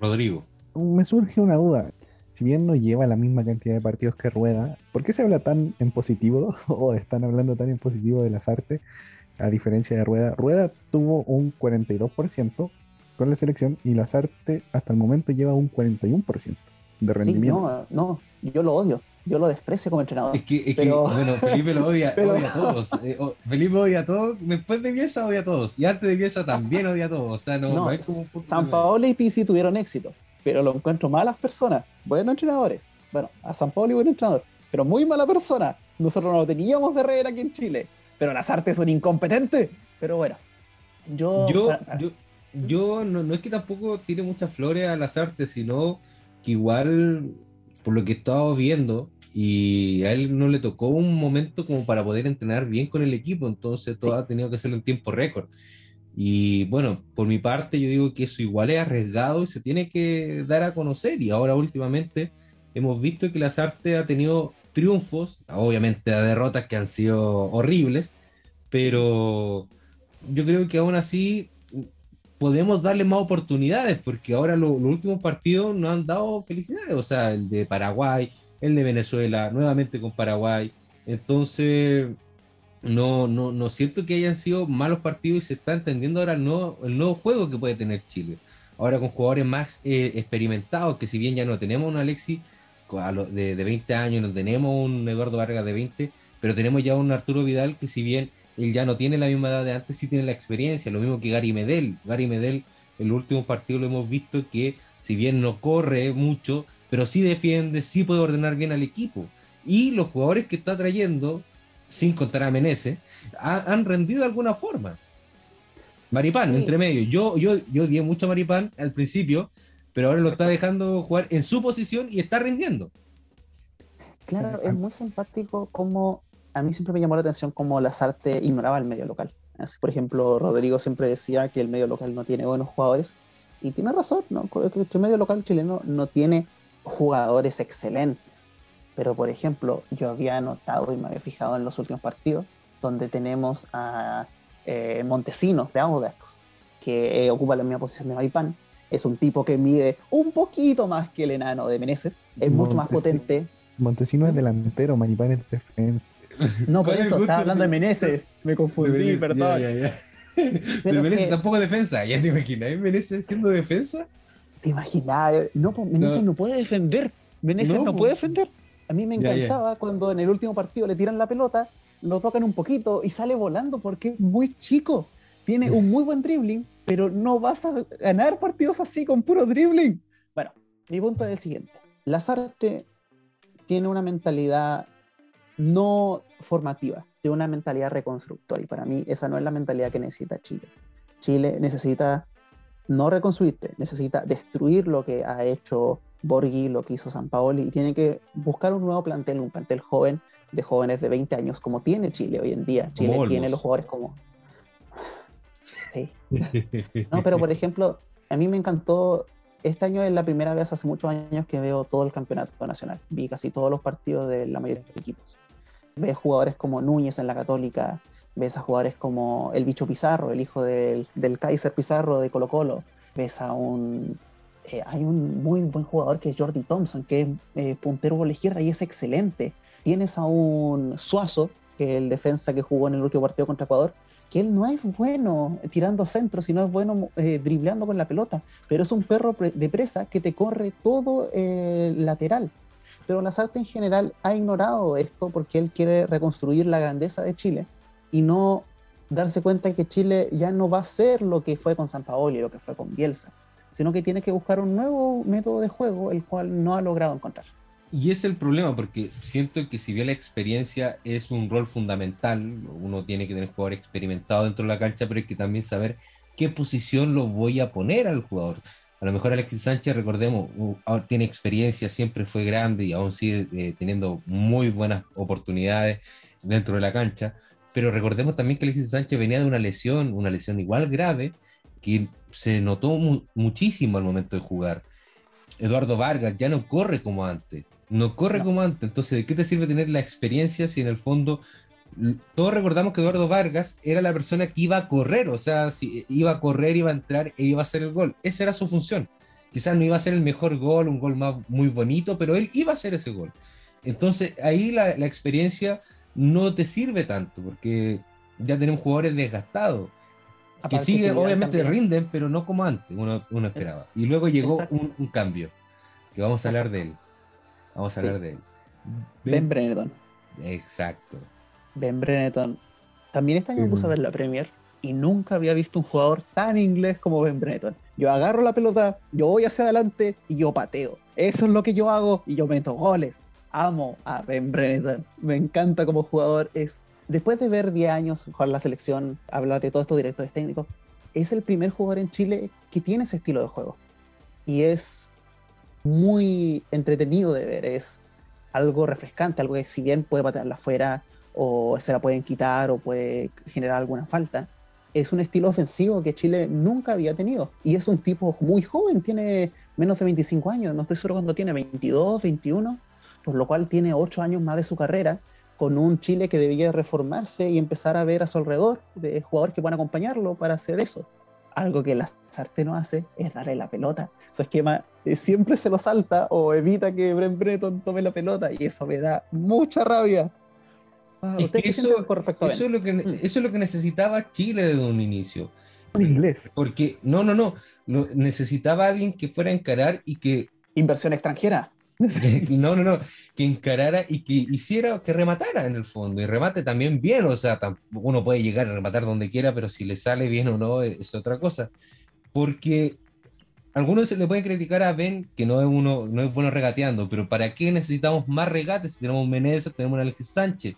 Rodrigo. Me surge una duda si bien no lleva la misma cantidad de partidos que Rueda, ¿por qué se habla tan en positivo [LAUGHS] o están hablando tan en positivo de las artes a diferencia de Rueda? Rueda tuvo un 42% con la selección y las artes hasta el momento lleva un 41% de rendimiento. Sí, no, no, yo lo odio. Yo lo desprecio como entrenador. Es que, bueno, Felipe lo odia, [LAUGHS] odia a todos. Eh, Felipe odia a todos. Después de Bielsa odia a todos. Y antes de Bielsa también odia a todos. O sea, no, no, como San Paolo y Pisi tuvieron éxito pero lo encuentro malas personas, buenos entrenadores. Bueno, a San Paulo y buen entrenador, pero muy mala persona. Nosotros no lo teníamos de reír aquí en Chile, pero las artes son incompetentes. Pero bueno, yo. Yo, no, es que tampoco tiene muchas flores a las artes, sino que igual, por lo que he estado viendo, y a él no le tocó un momento como para poder entrenar bien con el equipo, entonces todo ha tenido que hacerlo en tiempo récord. Y bueno, por mi parte yo digo que eso igual es arriesgado y se tiene que dar a conocer. Y ahora últimamente hemos visto que las artes ha tenido triunfos, obviamente derrotas que han sido horribles, pero yo creo que aún así podemos darle más oportunidades, porque ahora los últimos partidos nos han dado felicidades, o sea, el de Paraguay, el de Venezuela, nuevamente con Paraguay. Entonces, no, no, no siento que hayan sido malos partidos y se está entendiendo ahora el nuevo, el nuevo juego que puede tener Chile. Ahora con jugadores más eh, experimentados, que si bien ya no tenemos un Alexis de 20 años, no tenemos un Eduardo Vargas de 20, pero tenemos ya un Arturo Vidal que si bien él ya no tiene la misma edad de antes, sí tiene la experiencia, lo mismo que Gary Medel. Gary Medel, en el último partido lo hemos visto que si bien no corre mucho, pero sí defiende, sí puede ordenar bien al equipo. Y los jugadores que está trayendo, sin contar a Menezes, han rendido de alguna forma. Maripán, entre medio. Yo, yo, yo di mucho a Maripán al principio, pero ahora lo está dejando jugar en su posición y está rindiendo. Claro, es muy simpático como a mí siempre me llamó la atención cómo Lazarte ignoraba el medio local. Así, por ejemplo, Rodrigo siempre decía que el medio local no tiene buenos jugadores y tiene razón, ¿no? el medio local chileno no tiene jugadores excelentes. Pero, por ejemplo, yo había notado y me había fijado en los últimos partidos, donde tenemos a eh, Montesinos de Audax, que eh, ocupa la misma posición de Maripán. Es un tipo que mide un poquito más que el enano de Meneses, es mucho más potente. Montesinos es delantero, Maripán es defensa. No, por eso, estaba hablando de Meneses, me confundí, perdón. Pero Menezes tampoco es defensa, ya te imaginas, Menezes siendo defensa. ¿Te imaginas? No, pues Menezes no. puede defender. Menezes no, puede defender. A mí me encantaba cuando en el último partido le tiran la pelota, lo tocan un poquito y sale volando porque es muy chico. Tiene un muy buen dribbling, pero no vas a ganar partidos así con puro dribbling. Bueno, mi punto es el siguiente. Lazarte tiene una mentalidad no formativa, tiene una mentalidad reconstructora y para mí esa no es la mentalidad que necesita Chile. Chile necesita no reconstruirte, necesita destruir lo que ha hecho Borghi, lo que hizo San Paoli, y tiene que buscar un nuevo plantel, un plantel joven, de jóvenes de 20 años, como tiene Chile hoy en día. Chile tiene los jugadores como... Sí. No, pero por ejemplo, a mí me encantó, este año es la primera vez hace muchos años que veo todo el campeonato nacional. Vi casi todos los partidos de la mayoría de los equipos. Ves jugadores como Núñez en la Católica, ves a jugadores como el bicho Pizarro, el hijo del, del Kaiser Pizarro de Colo Colo, ves a un eh, hay un muy buen jugador que es Jordi Thompson, que es eh, puntero por la izquierda y es excelente. Tienes a un Suazo, que es el defensa que jugó en el último partido contra Ecuador, que él no es bueno tirando centro, sino es bueno eh, con la pelota, pero es un perro de presa que te corre todo el lateral. Pero Lazarte en general ha ignorado esto porque él quiere reconstruir la grandeza de Chile y no darse cuenta que Chile ya no va a ser lo que fue con San Paoli, lo que fue con Bielsa sino que tiene que buscar un nuevo método de juego, el cual no ha logrado encontrar. Y es el problema, porque siento que si bien la experiencia es un rol fundamental, uno tiene que tener jugador experimentado dentro de la cancha, pero hay que también saber qué posición lo voy a poner al jugador. A lo mejor Alexis Sánchez, recordemos, tiene experiencia, siempre fue grande y aún sigue eh, teniendo muy buenas oportunidades dentro de la cancha, pero recordemos también que Alexis Sánchez venía de una lesión, una lesión igual grave, que se notó muchísimo al momento de jugar. Eduardo Vargas ya no corre como antes, no corre como antes, entonces ¿de qué te sirve tener la experiencia si en el fondo todos recordamos que Eduardo Vargas era la persona que iba a correr, o sea, si iba a correr, iba a entrar e iba a hacer el gol. Esa era su función. Quizás no iba a ser el mejor gol, un gol más muy bonito, pero él iba a hacer ese gol. Entonces ahí la, la experiencia no te sirve tanto, porque ya tenemos jugadores desgastados que sigue, obviamente rinden, pero no como antes uno, esperaba. y luego llegó un, cambio, que vamos a hablar de él. Vamos a hablar de él. Ben, Brenneton. Exacto. Ben Brenneton. También este año me puse a ver la Premier y nunca había visto un jugador tan inglés como Ben Brenneton. Yo agarro la pelota, yo voy hacia adelante y yo pateo. Eso es lo que yo hago y yo meto goles. Amo a Ben Brenneton. Me encanta como jugador. Es después de ver 10 años jugar la selección, hablar de todos estos directores técnicos, es el primer jugador en Chile que tiene ese estilo de juego. Y es muy entretenido de ver, es algo refrescante, algo que si bien puede patearla afuera o se la pueden quitar o puede generar alguna falta, es un estilo ofensivo que Chile nunca había tenido. Y es un tipo muy joven, tiene menos de 25 años, no estoy seguro cuándo tiene, 22, 21, por lo cual tiene 8 años más de su carrera con un Chile que debía reformarse y empezar a ver a su alrededor de jugadores que puedan acompañarlo para hacer eso. Algo que la Sarte no hace es darle la pelota. Su esquema eh, siempre se lo salta o evita que Brent Breton tome la pelota y eso me da mucha rabia. Eso, es lo que, mm. eso es lo que necesitaba Chile desde un inicio. En inglés. Porque, no, no, no. necesitaba alguien que fuera a encarar y que. Inversión extranjera. [LAUGHS] no, no, no, que encarara y que hiciera, que rematara en el fondo, y remate también bien, o sea, uno puede llegar a rematar donde quiera, pero si le sale bien o no es otra cosa, porque algunos le pueden criticar a Ben que no es uno, no es bueno regateando, pero ¿para qué necesitamos más regates si tenemos Menezes, tenemos a Alexis Sánchez?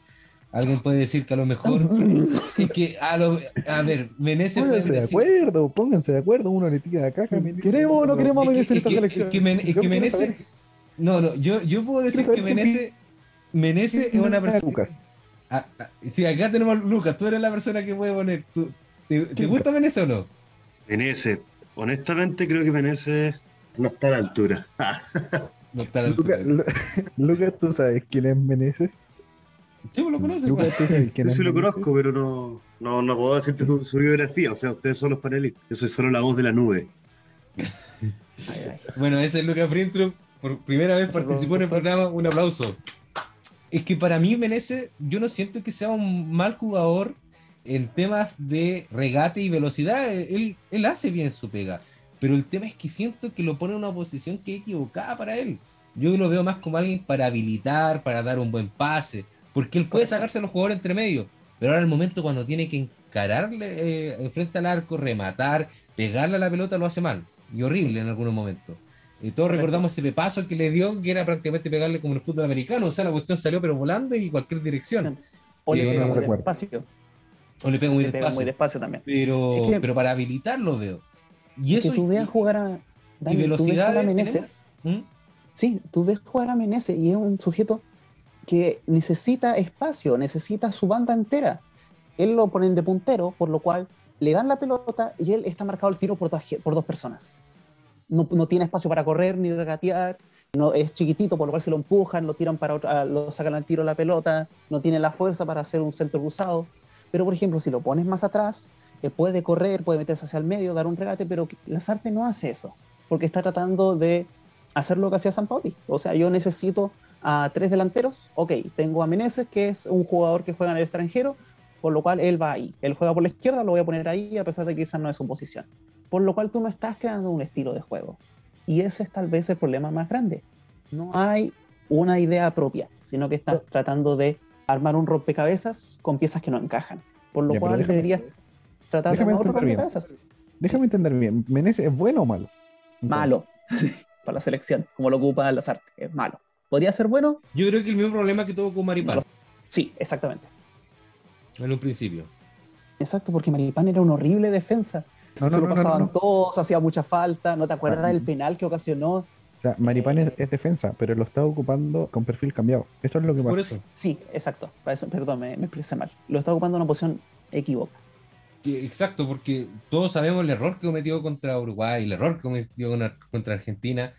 Alguien puede decir que a lo mejor [LAUGHS] es que a, lo, a ver, Menezes. Pónganse de acuerdo, pónganse de acuerdo, uno le tira la caja. ¿Queremos o no queremos a Menezes en esta selección? Es que, Menezes, no, no, yo, yo puedo decir que Menece, Menece es una persona. Lucas. Ah, ah, sí, acá tenemos a Lucas, tú eres la persona que puede poner. ¿Te, gusta Menece o no? Menece, honestamente creo que Menece no está a la altura. [LAUGHS] no está a la altura. [LAUGHS] Lucas, ¿tú sabes quién es Meneses? Sí, lo conoces. Lucas, ¿tú sabes quién [LAUGHS] Yo sí lo conozco, pero no, no, no puedo decirte su, biografía. O sea, ustedes son los panelistas. Yo soy solo la voz de la nube. bueno, ese es Lucas Brintrup por primera vez participó en el programa, un aplauso. Es que para mí Menezes, yo no siento que sea un mal jugador en temas de regate y velocidad, él, él hace bien su pega. Pero el tema es que siento que lo pone en una posición que es equivocada para él. Yo lo veo más como alguien para habilitar, para dar un buen pase, porque él puede sacarse a los jugadores entre medio. Pero ahora el momento cuando tiene que encararle eh, frente al arco, rematar, pegarle a la pelota, lo hace mal. Y horrible en algunos momentos. Y todos recordamos ese pepazo que le dio, que era prácticamente pegarle como en el fútbol americano. O sea, la cuestión salió pero volando y cualquier dirección. O le Eh, pega muy despacio. O le pega muy Le pega despacio. muy despacio también. Pero, Es que- pero para habilitarlo veo. Y Y eso. que tú veas jugar a Dani, tú ves velocidad jugar a tenemos. Meneses. ¿Mm? Sí, tú ves jugar a Meneses y es un sujeto que necesita espacio, necesita su banda entera. Él lo ponen de puntero, por lo cual le dan la pelota y él está marcado el tiro por dos, por dos personas. No, no tiene espacio para correr ni regatear, no, es chiquitito, por lo cual se lo empujan, lo tiran para otra, lo sacan al tiro la pelota, no tiene la fuerza para hacer un centro cruzado. Pero, por ejemplo, si lo pones más atrás, él puede correr, puede meterse hacia el medio, dar un regate, pero Lazarte no hace eso, porque está tratando de hacer lo que hacía San Pauli. O sea, yo necesito a tres delanteros, ok, tengo a Meneses, que es un jugador que juega en el extranjero, por lo cual él va ahí. Él juega por la izquierda, lo voy a poner ahí, a pesar de que quizás no es su posición. Por lo cual tú no estás creando un estilo de juego. Y ese es tal vez el problema más grande. No hay una idea propia, sino que estás tratando de armar un rompecabezas con piezas que no encajan. Por lo Ya, cual déjame- deberías tratar de armar otro bien. rompecabezas. Déjame entender bien. ¿Menezes es bueno o malo? Malo [LAUGHS] para la selección, como lo ocupa las artes. Es malo. ¿Podría ser bueno? Yo creo que el mismo problema que tuvo con Maripán Sí, exactamente. en un principio. Exacto, porque Maripán era una horrible defensa. No, no, se lo pasaban no. todos, hacía mucha falta. ¿No te acuerdas Ah, del penal que ocasionó? O sea, Maripán es, es defensa, pero lo está ocupando con perfil cambiado. Eso es lo que pasa. Por eso. Sí, exacto. Para eso, perdón, me, me expresé mal. Lo está ocupando en una posición equivocada. Que- Exacto, porque todos sabemos el error que cometió contra Uruguay, el error que cometió con- contra Argentina,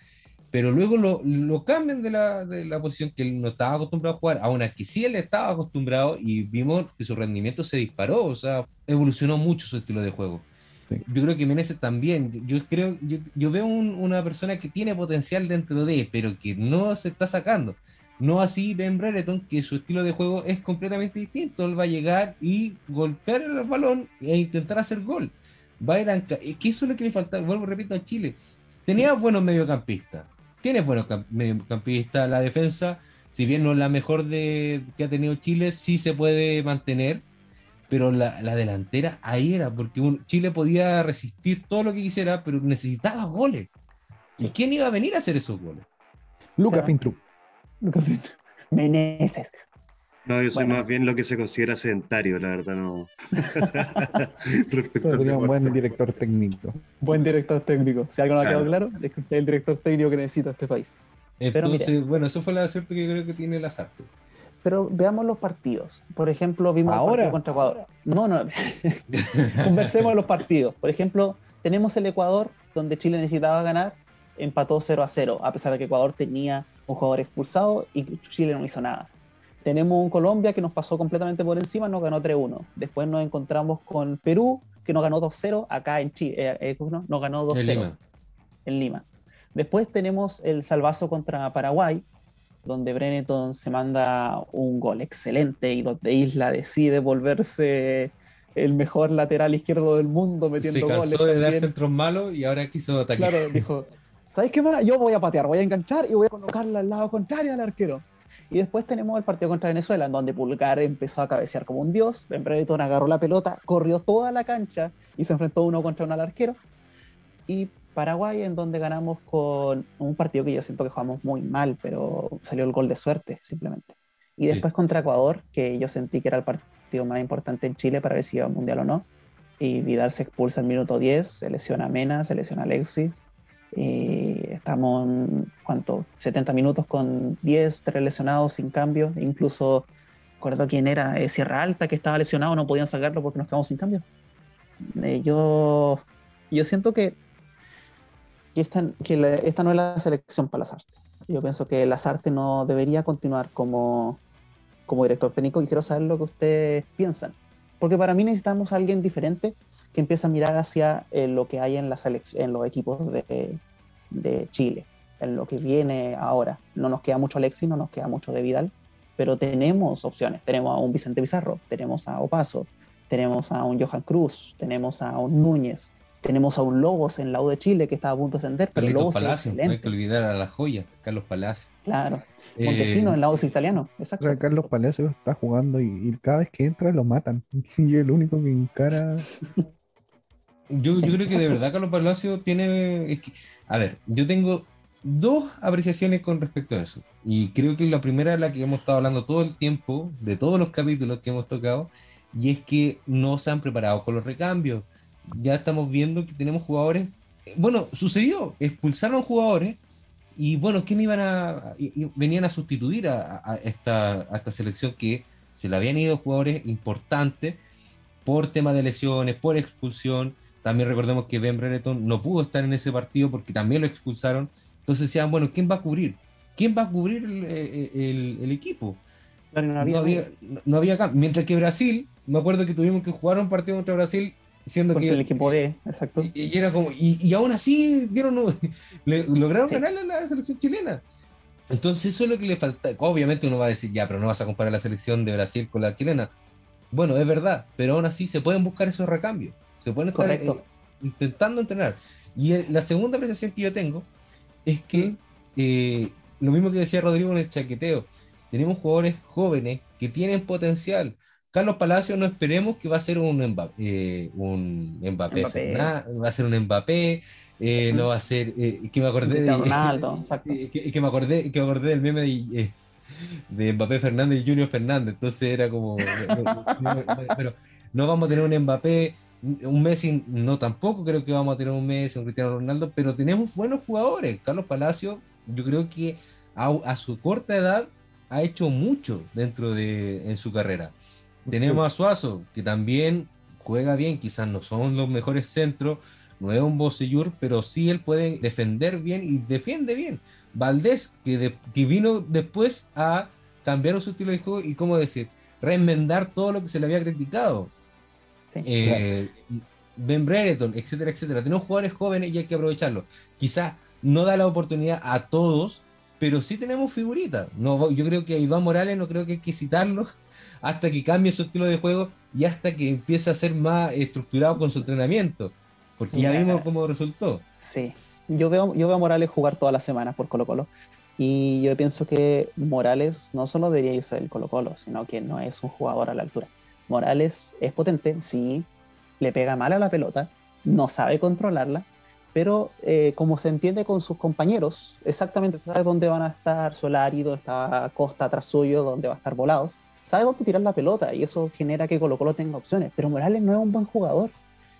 pero luego lo, lo cambian de la, de la posición que él no estaba acostumbrado a jugar, aún aquí sí él estaba acostumbrado y vimos que su rendimiento se disparó, o sea, evolucionó mucho su estilo de juego. Sí. Yo creo que Menezes también, yo creo, yo, yo veo un- una persona que tiene potencial dentro de, pero que no se está sacando. No así Ben Brereton, que su estilo de juego es completamente distinto. Él va a llegar y golpear el balón e intentar hacer gol. Va a ir a Es que eso es lo que le falta, vuelvo repito, a Chile. Tenía buenos mediocampistas. Tienes buenos cam- mediocampistas. La defensa, si bien no es la mejor de, que ha tenido Chile, sí se puede mantener. Pero la, la delantera ahí era, porque un- Chile podía resistir todo lo que quisiera, pero necesitaba goles. ¿Y quién iba a venir a hacer esos goles? Lucas Claro. Fintrup. Meneses. No, yo soy Bueno. más bien lo que se considera sedentario, la verdad, no. [LAUGHS] Respecto Sería un buen director técnico. Buen director técnico. Si algo no ha quedado Claro. claro, es que usted es el director técnico que necesita este país. Pero. Entonces, bueno, eso fue la suerte que creo que tiene el. Pero veamos los partidos. Por ejemplo, vimos el Ahora. partido contra Ecuador. No, no. [LAUGHS] Conversemos de los partidos. Por ejemplo, tenemos el Ecuador, donde Chile necesitaba ganar, empató 0 a 0, a pesar de que Ecuador tenía un jugador expulsado y Chile no hizo nada. Tenemos un Colombia que nos pasó completamente por encima, nos ganó 3-1. Después nos encontramos con Perú, que nos ganó 2-0 acá en Chile. eh, eh. Nos ganó 2-0 En Lima. en Lima. Después tenemos el salvazo contra Paraguay, donde Breneton se manda un gol excelente y donde Isla decide volverse el mejor lateral izquierdo del mundo metiendo Se goles. cansó de dar centros malos y ahora quiso atacar. Claro, dijo, ¿sabes qué más? Yo voy a patear, voy a enganchar y voy a colocarla al lado contrario al arquero. Y después tenemos el partido contra Venezuela, en donde Pulgar empezó a cabecear como un dios. Brereton agarró la pelota, corrió toda la cancha y se enfrentó uno contra uno al arquero. Y Paraguay, en donde ganamos con un partido que yo siento que jugamos muy mal, pero salió el gol de suerte, simplemente. Y Sí. después contra Ecuador, que yo sentí que era el partido más importante en Chile para ver si iba al mundial o no. Y Vidal se expulsa al minuto 10, se lesiona a Mena, se lesiona a Alexis. Y estamos, ¿cuánto? 70 minutos con 10, 3 lesionados sin cambio. Incluso, recuerdo quién era, Eh, Sierra Alta, que estaba lesionado, no podían sacarlo porque nos quedamos sin cambio. Eh, yo, yo siento que, que, esta, que la- esta no es la selección para las artes. Yo pienso que las artes no debería continuar como, como director técnico y quiero saber lo que ustedes piensan. Porque para mí necesitamos a alguien diferente que empiece a mirar hacia eh, lo que hay en, la en los equipos de, de Chile, en lo que viene ahora. No nos queda mucho Alexis, no nos queda mucho de Vidal, pero tenemos opciones. Tenemos a un Vicente Pizarro, tenemos a Opaso, tenemos a un Johan Cruz, tenemos a un Núñez, tenemos a un Lobos en la U de Chile que estaba a punto de ascender, pero Carlitos Lobos es Palacio, no hay que olvidar a la joya, Carlos Palacio. Claro. Eh, Montesino en la U italiano, O exacto. sea, Carlos Palacios está jugando y, y cada vez que entra lo matan. [LAUGHS] Y el único que encara. Yo, yo creo que de verdad Carlos Palacio tiene. a ver, yo tengo dos apreciaciones con respecto a eso. Y creo que la primera es la que hemos estado hablando todo el tiempo, de todos los capítulos que hemos tocado, y es que no se han preparado con los recambios. Ya estamos viendo que tenemos jugadores. Bueno, sucedió, expulsaron jugadores. Y bueno, ¿quién iban a. venían a sustituir a, esta, esta selección que se le habían ido jugadores importantes por tema de lesiones, por expulsión. También recordemos que Ben Brereton no pudo estar en ese partido porque también lo expulsaron. Entonces decían, bueno, ¿quién va a cubrir? ¿Quién va a cubrir el, el- el equipo? No No había- había, no- no había Mientras que Brasil, me acuerdo que tuvimos que jugar un partido contra Brasil, siendo que el equipo B, exacto. y, y era como, y, y aún así dieron, [LAUGHS] le- lograron Sí. ganar a la selección chilena. Entonces eso es lo que le falta. Obviamente uno va a decir, ya, pero no vas a comparar la selección de Brasil con la chilena. Bueno, es verdad, pero aún así se pueden buscar esos recambios. Se pueden estar Correcto. eh, intentando entrenar. Y eh, la segunda apreciación que yo tengo es que eh, lo mismo que decía Rodrigo en el chaqueteo, tenemos jugadores jóvenes que tienen potencial. Carlos Palacio no esperemos que va a ser un Mbappé, eh, un Mbappé, va a ser un Mbappé, eh, no va a ser, que me acordé de, Ronaldo, [LAUGHS] que, que me acordé, que me acordé del meme de, de Mbappé Fernández y Junior Fernández, entonces era como, [LAUGHS] pero no vamos a tener un Mbappé, un Messi, no tampoco creo que vamos a tener un Messi, un Cristiano Ronaldo, pero tenemos buenos jugadores. Carlos Palacio, yo creo que a, a su corta edad ha hecho mucho dentro de en su carrera. Tenemos a Suazo, que también juega bien, quizás no son los mejores centros, no es un Bocellur, pero sí él puede defender bien y defiende bien. Valdés, que, de- que vino después a cambiar su estilo de juego y, ¿cómo decir? Reenmendar todo lo que se le había criticado. Sí. Eh, Ben Brereton, etcétera, etcétera. Tenemos jugadores jóvenes y hay que aprovecharlos. Quizás no da la oportunidad a todos, pero sí tenemos figuritas. No, yo creo que Iván Morales no creo que hay que citarlo [LAUGHS] hasta que cambie su estilo de juego y hasta que empiece a ser más estructurado con su entrenamiento. Porque ya Ya. vimos cómo resultó. Sí, yo veo, yo veo a Morales jugar todas las semanas por Colo Colo y yo pienso que Morales no solo debería irse del Colo Colo, sino que no es un jugador a la altura. Morales es potente, sí, le pega mal a la pelota, no sabe controlarla, pero eh, como se entiende con sus compañeros, exactamente sabe dónde van a estar Solari, dónde está Costa atrás suyo, dónde va a estar Volados, sabe dónde tirar la pelota y eso genera que Colo Colo tenga opciones, pero Morales no es un buen jugador.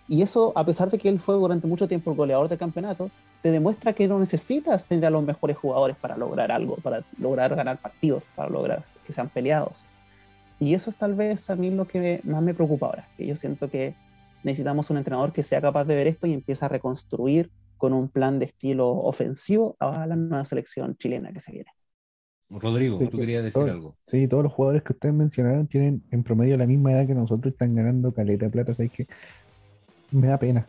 Y eso, a pesar de que él fue durante mucho tiempo el goleador del campeonato, te demuestra que no necesitas tener a los mejores jugadores para lograr algo, para lograr ganar partidos, para lograr que sean peleados. Y eso es tal vez a mí lo que más me preocupa ahora, que yo siento que necesitamos un entrenador que sea capaz de ver esto y empiece a reconstruir con un plan de estilo ofensivo a la nueva selección chilena que se viene. Rodrigo, Sí, tú querías decir todo. algo. Sí, todos los jugadores que ustedes mencionaron tienen en promedio la misma edad que nosotros, están ganando caleta de plata, ¿sabes que Me da pena.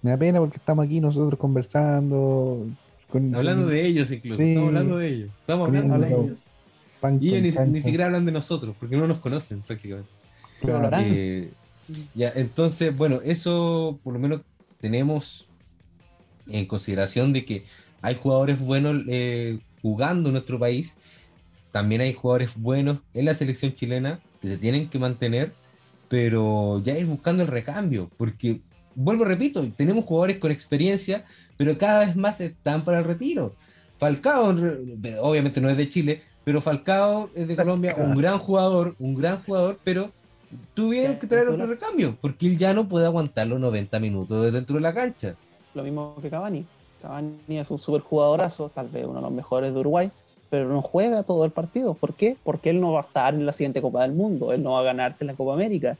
Me da pena porque estamos aquí nosotros conversando. Con, Hablando de ellos incluso. Sí. Estamos hablando de ellos. Estamos hablando de ellos. Pan Y ellos ni, ni siquiera hablan de nosotros, porque no nos conocen prácticamente. Pero. Eh, ya, entonces, bueno, eso por lo menos tenemos en consideración de que hay jugadores buenos eh, jugando en nuestro país, también hay jugadores buenos en la selección chilena que se tienen que mantener, pero ya ir buscando el recambio, porque, vuelvo, repito, tenemos jugadores con experiencia, pero cada vez más están para el retiro. Falcao, obviamente no es de Chile, pero Falcao es de Colombia, un gran jugador, un gran jugador, pero tuvieron que traer otro recambio, porque él ya no puede aguantar los 90 minutos dentro de la cancha. Lo mismo que Cavani. Cavani es un super jugadorazo, tal vez uno de los mejores de Uruguay, pero no juega todo el partido. ¿Por qué? Porque él no va a estar en la siguiente Copa del Mundo, él no va a ganarte la Copa América.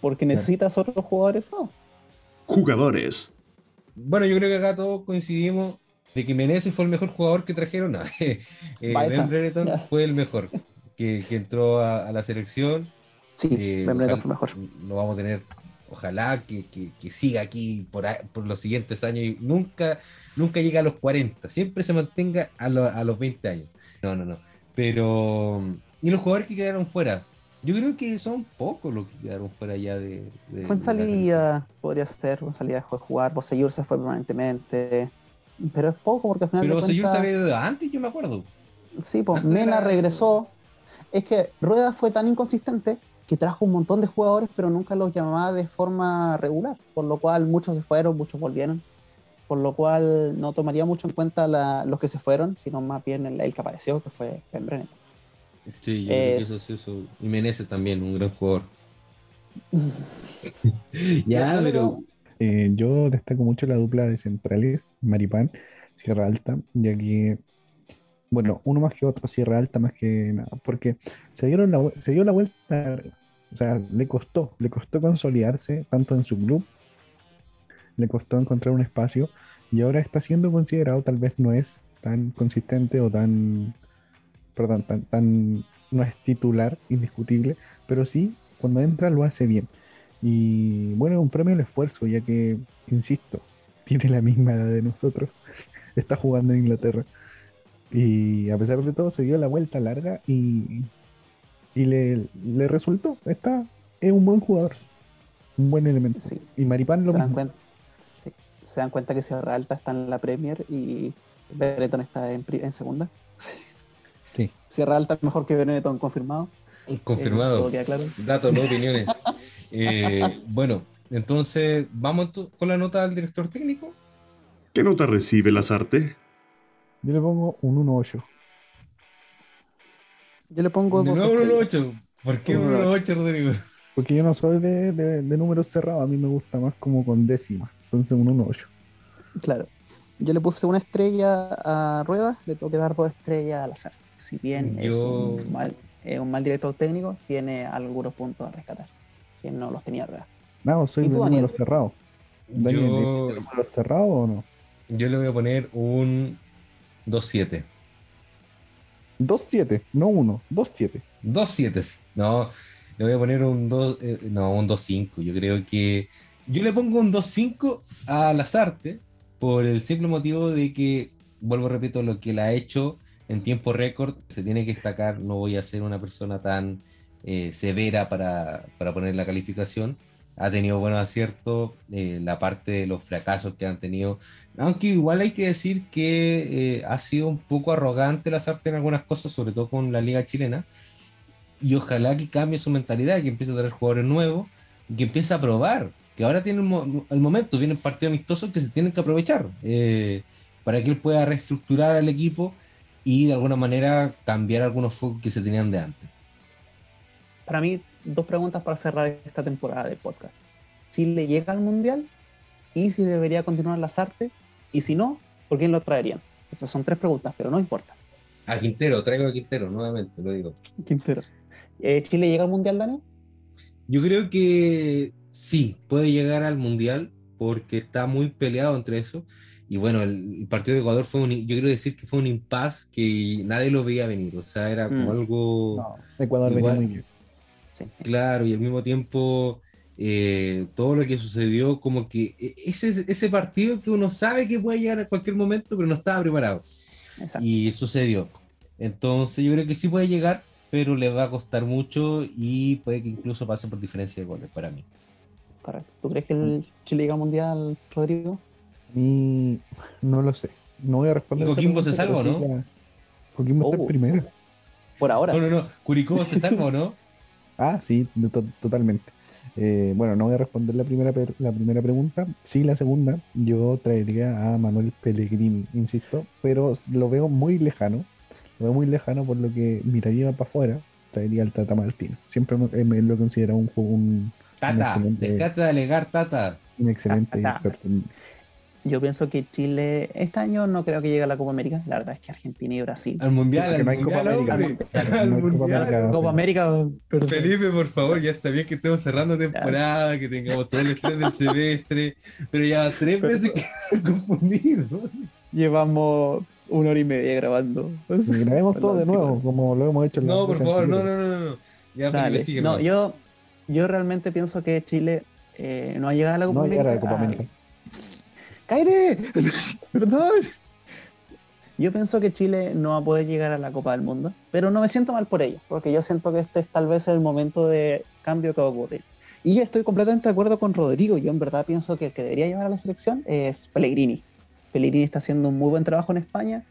Porque necesitas otros jugadores, no. Jugadores. Bueno, yo creo que acá todos coincidimos de que Menezes fue el mejor jugador que trajeron. No, [LAUGHS] eh. Ben Brereton fue el mejor que, que entró a, a la selección. Sí, Eh, Ben Brereton fue mejor. Lo vamos a tener, ojalá que, que- que siga aquí por, por los siguientes años y nunca, nunca llegue a los 40, siempre se mantenga a, lo- a los 20 años. No, no, no. Pero, ¿y los jugadores que quedaron fuera? Yo creo que son pocos los que quedaron fuera ya de. de- Fue en de salida, podría ser, fue en salida de jugar. Bosellur se fue permanentemente. Pero es poco porque al final. Pero Seyur se había ido antes, yo me acuerdo. Sí, pues Antes Mena regresó. Es que Rueda fue tan inconsistente que trajo un montón de jugadores, pero nunca los llamaba de forma regular. Por lo cual muchos se fueron, muchos volvieron. Por lo cual no tomaría mucho en cuenta la- los que se fueron, sino más bien el, el que apareció, que fue Ben Brennan. Sí, yo creo que Es- eso es eso. Y Menezes también, un gran jugador. [LAUGHS] [LAUGHS] ya, pero. Eh, yo destaco mucho la dupla de centrales, Maripán, Sierra Alta, ya que, bueno, uno más que otro, Sierra Alta más que nada, porque se, dieron la, se dio la vuelta, o sea, le costó, le costó consolidarse tanto en su club, le costó encontrar un espacio y ahora está siendo considerado, tal vez no es tan consistente o tan, perdón, tan, tan, no es titular indiscutible, pero sí, cuando entra lo hace bien. Y bueno, un premio al esfuerzo, ya que, insisto, [LAUGHS] tiene la misma edad de nosotros, [LAUGHS] está jugando en Inglaterra. Y a pesar de todo, se dio la vuelta larga y, y le, le resultó. Está, es un buen jugador, un buen elemento. Sí, Y Maripán lo se, dan cuenta, sí, se dan cuenta que Sierra Alta está en la Premier y Benetton está en, en segunda. [LAUGHS] Sí. Sierra Alta es mejor que Benetton, confirmado. Eh, Confirmado. todo queda claro. Datos, no opiniones. Eh, [LAUGHS] bueno, entonces, ¿vamos con la nota del director técnico? ¿Qué nota recibe Lazarte? Yo le pongo un 1-8. Yo le pongo De dos nuevo un estrellas. 8. ¿Por qué Un un ocho. 8, Rodrigo? Porque yo no soy de, de- de números cerrados, a mí me gusta más como con décimas. Entonces un 1-8. Claro. Yo le puse una estrella a Rueda, le tengo que dar dos estrellas al azar. Si bien es, un mal, es un mal director técnico, tiene algunos puntos a rescatar, que no los tenía Rueda. No, soy ¿Y de cerrados. Daniel, Yo, ¿de cerrados o no? yo le voy a poner un 2-7. 2-7, no 1, 2-7. Dos 7. No, le voy a poner un 2, eh, no, un 2-5. Yo creo que yo le pongo un 2-5 a Lazarte por el simple motivo de que, vuelvo repito, lo que la ha hecho en tiempo récord se tiene que destacar. No voy a ser una persona tan eh, severa para, para poner la calificación. Ha tenido buenos aciertos, eh, la parte de los fracasos que han tenido. Aunque igual hay que decir que eh, ha sido un poco arrogante Lazarte en algunas cosas, sobre todo con la liga chilena y ojalá que cambie su mentalidad, que empiece a traer jugadores nuevos y que empiece a probar. Que ahora tiene el, mo- el momento, vienen partidos amistosos que se tienen que aprovechar eh, para que él pueda reestructurar al equipo y de alguna manera cambiar algunos focos que se tenían de antes. Para mí, dos preguntas para cerrar esta temporada de podcast. ¿Chile llega al Mundial? ¿Y si debería continuar las artes? Y si no, ¿por quién lo traerían? Esas son tres preguntas, pero no importa. A Quintero, traigo a Quintero nuevamente, lo digo. Quintero. Eh, ¿Chile llega al Mundial, Daniel? Yo creo que sí, puede llegar al Mundial porque está muy peleado entre eso. Y bueno, el, el partido de Ecuador fue un, yo quiero decir que fue un impas que nadie lo veía venir. O sea, era como Mm. algo... No, Ecuador Igual. venía muy bien. Sí. Claro, y al mismo tiempo eh, todo lo que sucedió, como que e- ese, ese partido que uno sabe que puede llegar a cualquier momento, pero no estaba preparado. Exacto. Y sucedió. Entonces yo creo que sí puede llegar, pero le va a costar mucho y puede que incluso pase por diferencia de goles para mí. Correcto. ¿Tú crees que el Chile llega al Mundial, Rodrigo? A mí no lo sé. No voy a responder. ¿Y Coquimbo se pregunta, salva, no? sí Coquimbo está Oh. en primera. Por ahora. No, no, no. Curicó se salva, ¿o ¿no? [LAUGHS] Ah, sí, to- totalmente. Eh, bueno, no voy a responder la primera, la primera pregunta. Sí, la segunda. Yo traería a Manuel Pellegrini, insisto, pero lo veo muy lejano. Lo veo muy lejano por lo que miraría para afuera. Traería al Tata Martino. Siempre me, eh, me lo considero un, un, Tata, excelente- descate de alegar, Tata. un excelente Tata. Yo pienso que Chile este año no creo que llegue a la Copa América. La verdad es que Argentina y Brasil. Al mundial, al no hay Copa mundial, América. Al mundial. América. Copa América, perdón. Felipe, por favor, ya está bien que estemos cerrando temporada, que tengamos todo el estrés del semestre, pero ya tres veces que [LAUGHS] confundidos. Llevamos una hora y media grabando. Y grabemos todo de sí, nuevo, como lo hemos hecho en No, por favor, no, no, no, no. Ya, Dale. Sigue. No, yo, yo realmente pienso que Chile eh, no ha llegado a la Copa No América. a la Copa Ah, ¡Cállate! [LAUGHS] Perdón. Yo pienso que Chile no va a poder llegar a la Copa del Mundo, pero no me siento mal por ello, porque yo siento que este es tal vez el momento de cambio que va a ocurrir. Y estoy completamente de acuerdo con Rodrigo. Yo en verdad pienso que el que debería llevar a la selección es Pellegrini. Pellegrini está haciendo un muy buen trabajo en España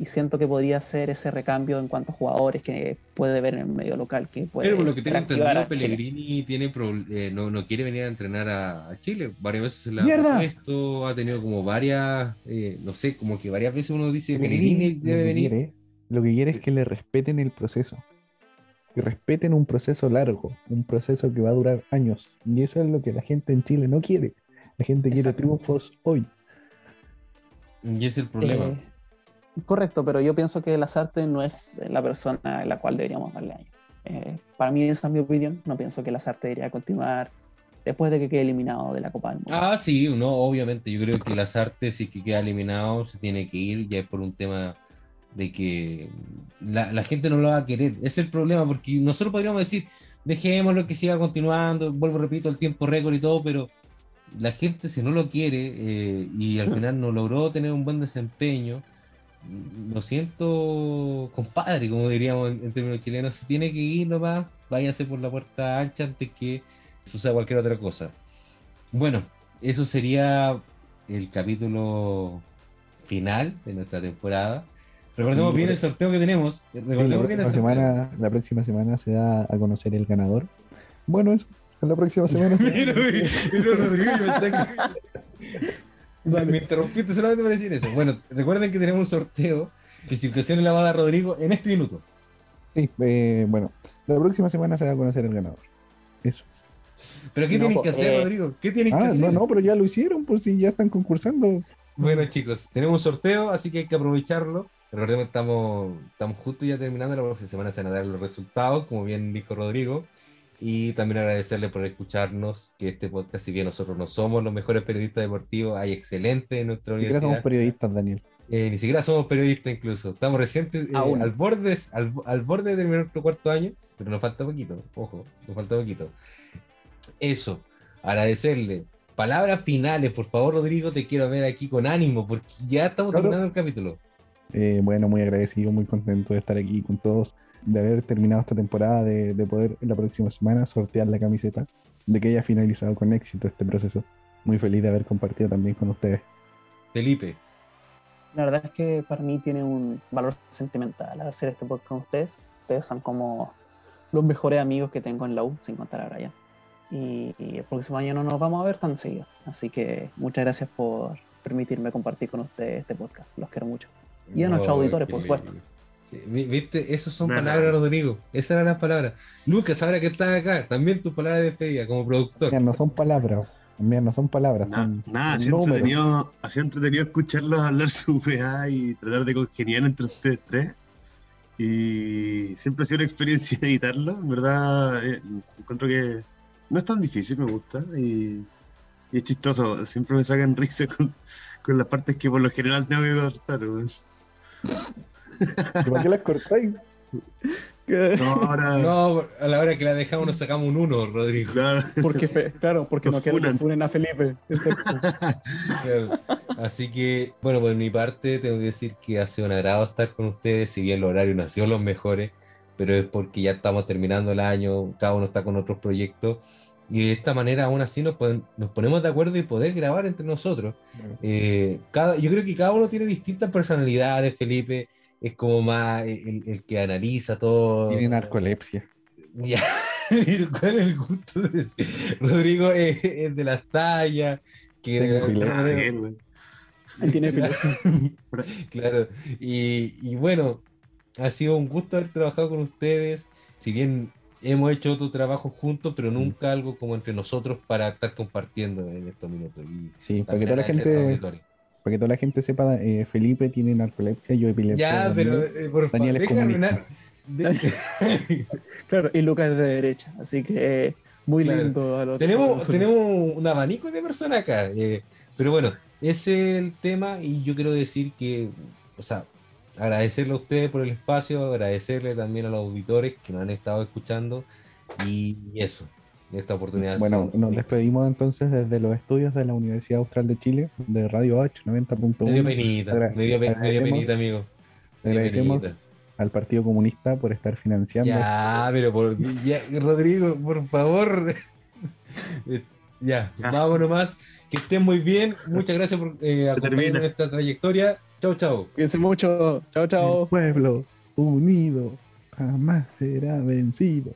y siento que podría ser ese recambio en cuanto a jugadores que puede ver en el medio local. Que puede Pero por lo que tengo entendido. Pellegrini tiene pro- eh, no, no quiere venir a entrenar a, a Chile. Varias veces se le ha ¡Mierda! propuesto, ha tenido como varias, eh, no sé, como que varias veces uno dice Pellegrini Pellegrini debe venir. quiere- lo que quiere es que le respeten el proceso. Que respeten un proceso largo, un proceso que va a durar años. Y eso es lo que la gente en Chile no quiere. La gente quiere triunfos hoy. Y ese es el problema. Eh, correcto, pero yo pienso que Lazarte no es la persona a la cual deberíamos darle año. Eh, para mí, esa es mi opinión. No pienso que Lazarte debería continuar después de que quede eliminado de la Copa del Mundo. Ah, sí, no, obviamente. Yo creo que las artes, si que queda eliminado, se tiene que ir, ya es por un tema de que la, la gente no lo va a querer. Ese es el problema, porque nosotros podríamos decir, dejémoslo que siga continuando, vuelvo, repito, el tiempo récord y todo, pero la gente si no lo quiere eh, y al final no logró tener un buen desempeño, lo siento, compadre, como diríamos en, en términos chilenos, se tiene que ir nomás, váyase por la puerta ancha antes que suceda cualquier otra cosa. Bueno, eso sería el capítulo final de nuestra temporada. Recordemos bien el sorteo que tenemos. La, Recordemos próxima semana, la próxima semana se da a conocer el ganador. Bueno, eso. En la próxima semana [LAUGHS] Mira, mira, Rodrigo, No, Me interrumpiste solamente para decir eso. Bueno, recuerden que tenemos un sorteo. Clasificación en la va a dar Rodrigo en este minuto. Sí, eh, bueno, la próxima semana se da a conocer el ganador. Eso. Pero ¿qué No, tienen que hacer, eh, Rodrigo? ¿Qué tienen que Ah, hacer? no, no, pero ya lo hicieron, pues si ya están concursando. Bueno, chicos, tenemos un sorteo, así que hay que aprovecharlo. Recordemos que estamos, estamos justo ya terminando. La próxima semana se van a dar los resultados, como bien dijo Rodrigo. Y también agradecerle por escucharnos, que este podcast, si bien nosotros no somos los mejores periodistas deportivos, hay excelentes en nuestra Ni siquiera somos periodistas, Daniel. Eh, ni siquiera somos periodistas incluso. Estamos recientes eh, al, borde, al, al borde de terminar nuestro cuarto año, pero nos falta poquito, ojo, nos falta poquito. Eso, agradecerle. Palabras finales, por favor, Rodrigo, te quiero ver aquí con ánimo, porque ya estamos Claro. terminando el capítulo. Eh, bueno, muy agradecido, muy contento de estar aquí con todos, de haber terminado esta temporada, de, de poder en la próxima semana sortear la camiseta, de que haya finalizado con éxito este proceso. Muy feliz de haber compartido también con ustedes. Felipe, La verdad es que para mí tiene un valor sentimental hacer este podcast con ustedes. Ustedes son como los mejores amigos que tengo en la U, sin contar a Brian. Y, y el próximo año no nos vamos a ver tan seguido. Así que muchas gracias por permitirme compartir con ustedes este podcast. Los quiero mucho. Y a nuestros auditores, por supuesto. ¿Viste? Esas son Nada. palabras, Rodrigo. Esas eran las palabras. Lucas, ahora que estás acá, también tus palabras de despedida como productor. Mira, no son palabras, mira, no son palabras, son, nada, ha son sido entretenido, ha sido entretenido escucharlos hablar [LAUGHS] su weá y tratar de congeniar entre ustedes tres. Y siempre ha sido una experiencia [LAUGHS] editarlo. En verdad, eh, encuentro que no es tan difícil, me gusta. Y, y es chistoso. Siempre me sacan [LAUGHS] risa con, con las partes que por lo general tengo que cortar. ¿Y ¿Para qué las cortáis? No, ahora. No, a la hora que la dejamos nos sacamos un uno, Rodrigo. claro. Porque, fe- claro, porque Nos no funan. funen a Felipe. Claro. Así que, bueno, por mi parte, tengo que decir que ha sido un agrado estar con ustedes, si bien los horarios no han sido los mejores, pero es porque ya estamos terminando el año, cada uno está con otros proyectos, y de esta manera aún así nos, ponen- nos ponemos de acuerdo y poder grabar entre nosotros. Eh, cada, yo creo que cada uno tiene distintas personalidades, Felipe es como más el, el que analiza todo. Tienen narcolepsia. [LAUGHS] Ya, ¿cuál es el gusto de decir? Rodrigo es, es de las tallas, que de-. Él tiene epilepsia. [LAUGHS] Claro, y, y bueno, ha sido un gusto haber trabajado con ustedes. Si bien hemos hecho otro trabajo juntos, pero nunca algo como entre nosotros para estar compartiendo en estos minutos. Y Sí, para que toda la gente, auditorio. Para que toda la gente sepa, eh, Felipe tiene narcolepsia, yo epilepsia. Ya, también. pero eh, por favor, deja arruinar. de- [LAUGHS] Claro, y Lucas es de derecha, así que eh, muy Claro. lindo. a los- a tenemos, los- tenemos un abanico de personas acá. eh, pero bueno, ese es el tema y yo quiero decir que, o sea, agradecerle a ustedes por el espacio, agradecerle también a los auditores que nos han estado escuchando y eso. Esta oportunidad. Bueno, son- nos despedimos entonces desde los estudios de la Universidad Austral de Chile, de Radio H 90.1. Me dio penita, Agra- me dio, pe- me dio agradecemos- penita, amigo. Me dio Agradecemos penita. al Partido Comunista por estar financiando. Ya, pero por, ya, Rodrigo, por favor. [LAUGHS] Ya, vámonos más. Que estén muy bien. Muchas gracias por eh, acompañarnos en esta trayectoria. Chau, chau. Cuídense mucho. Chao, chao. El pueblo unido jamás será vencido.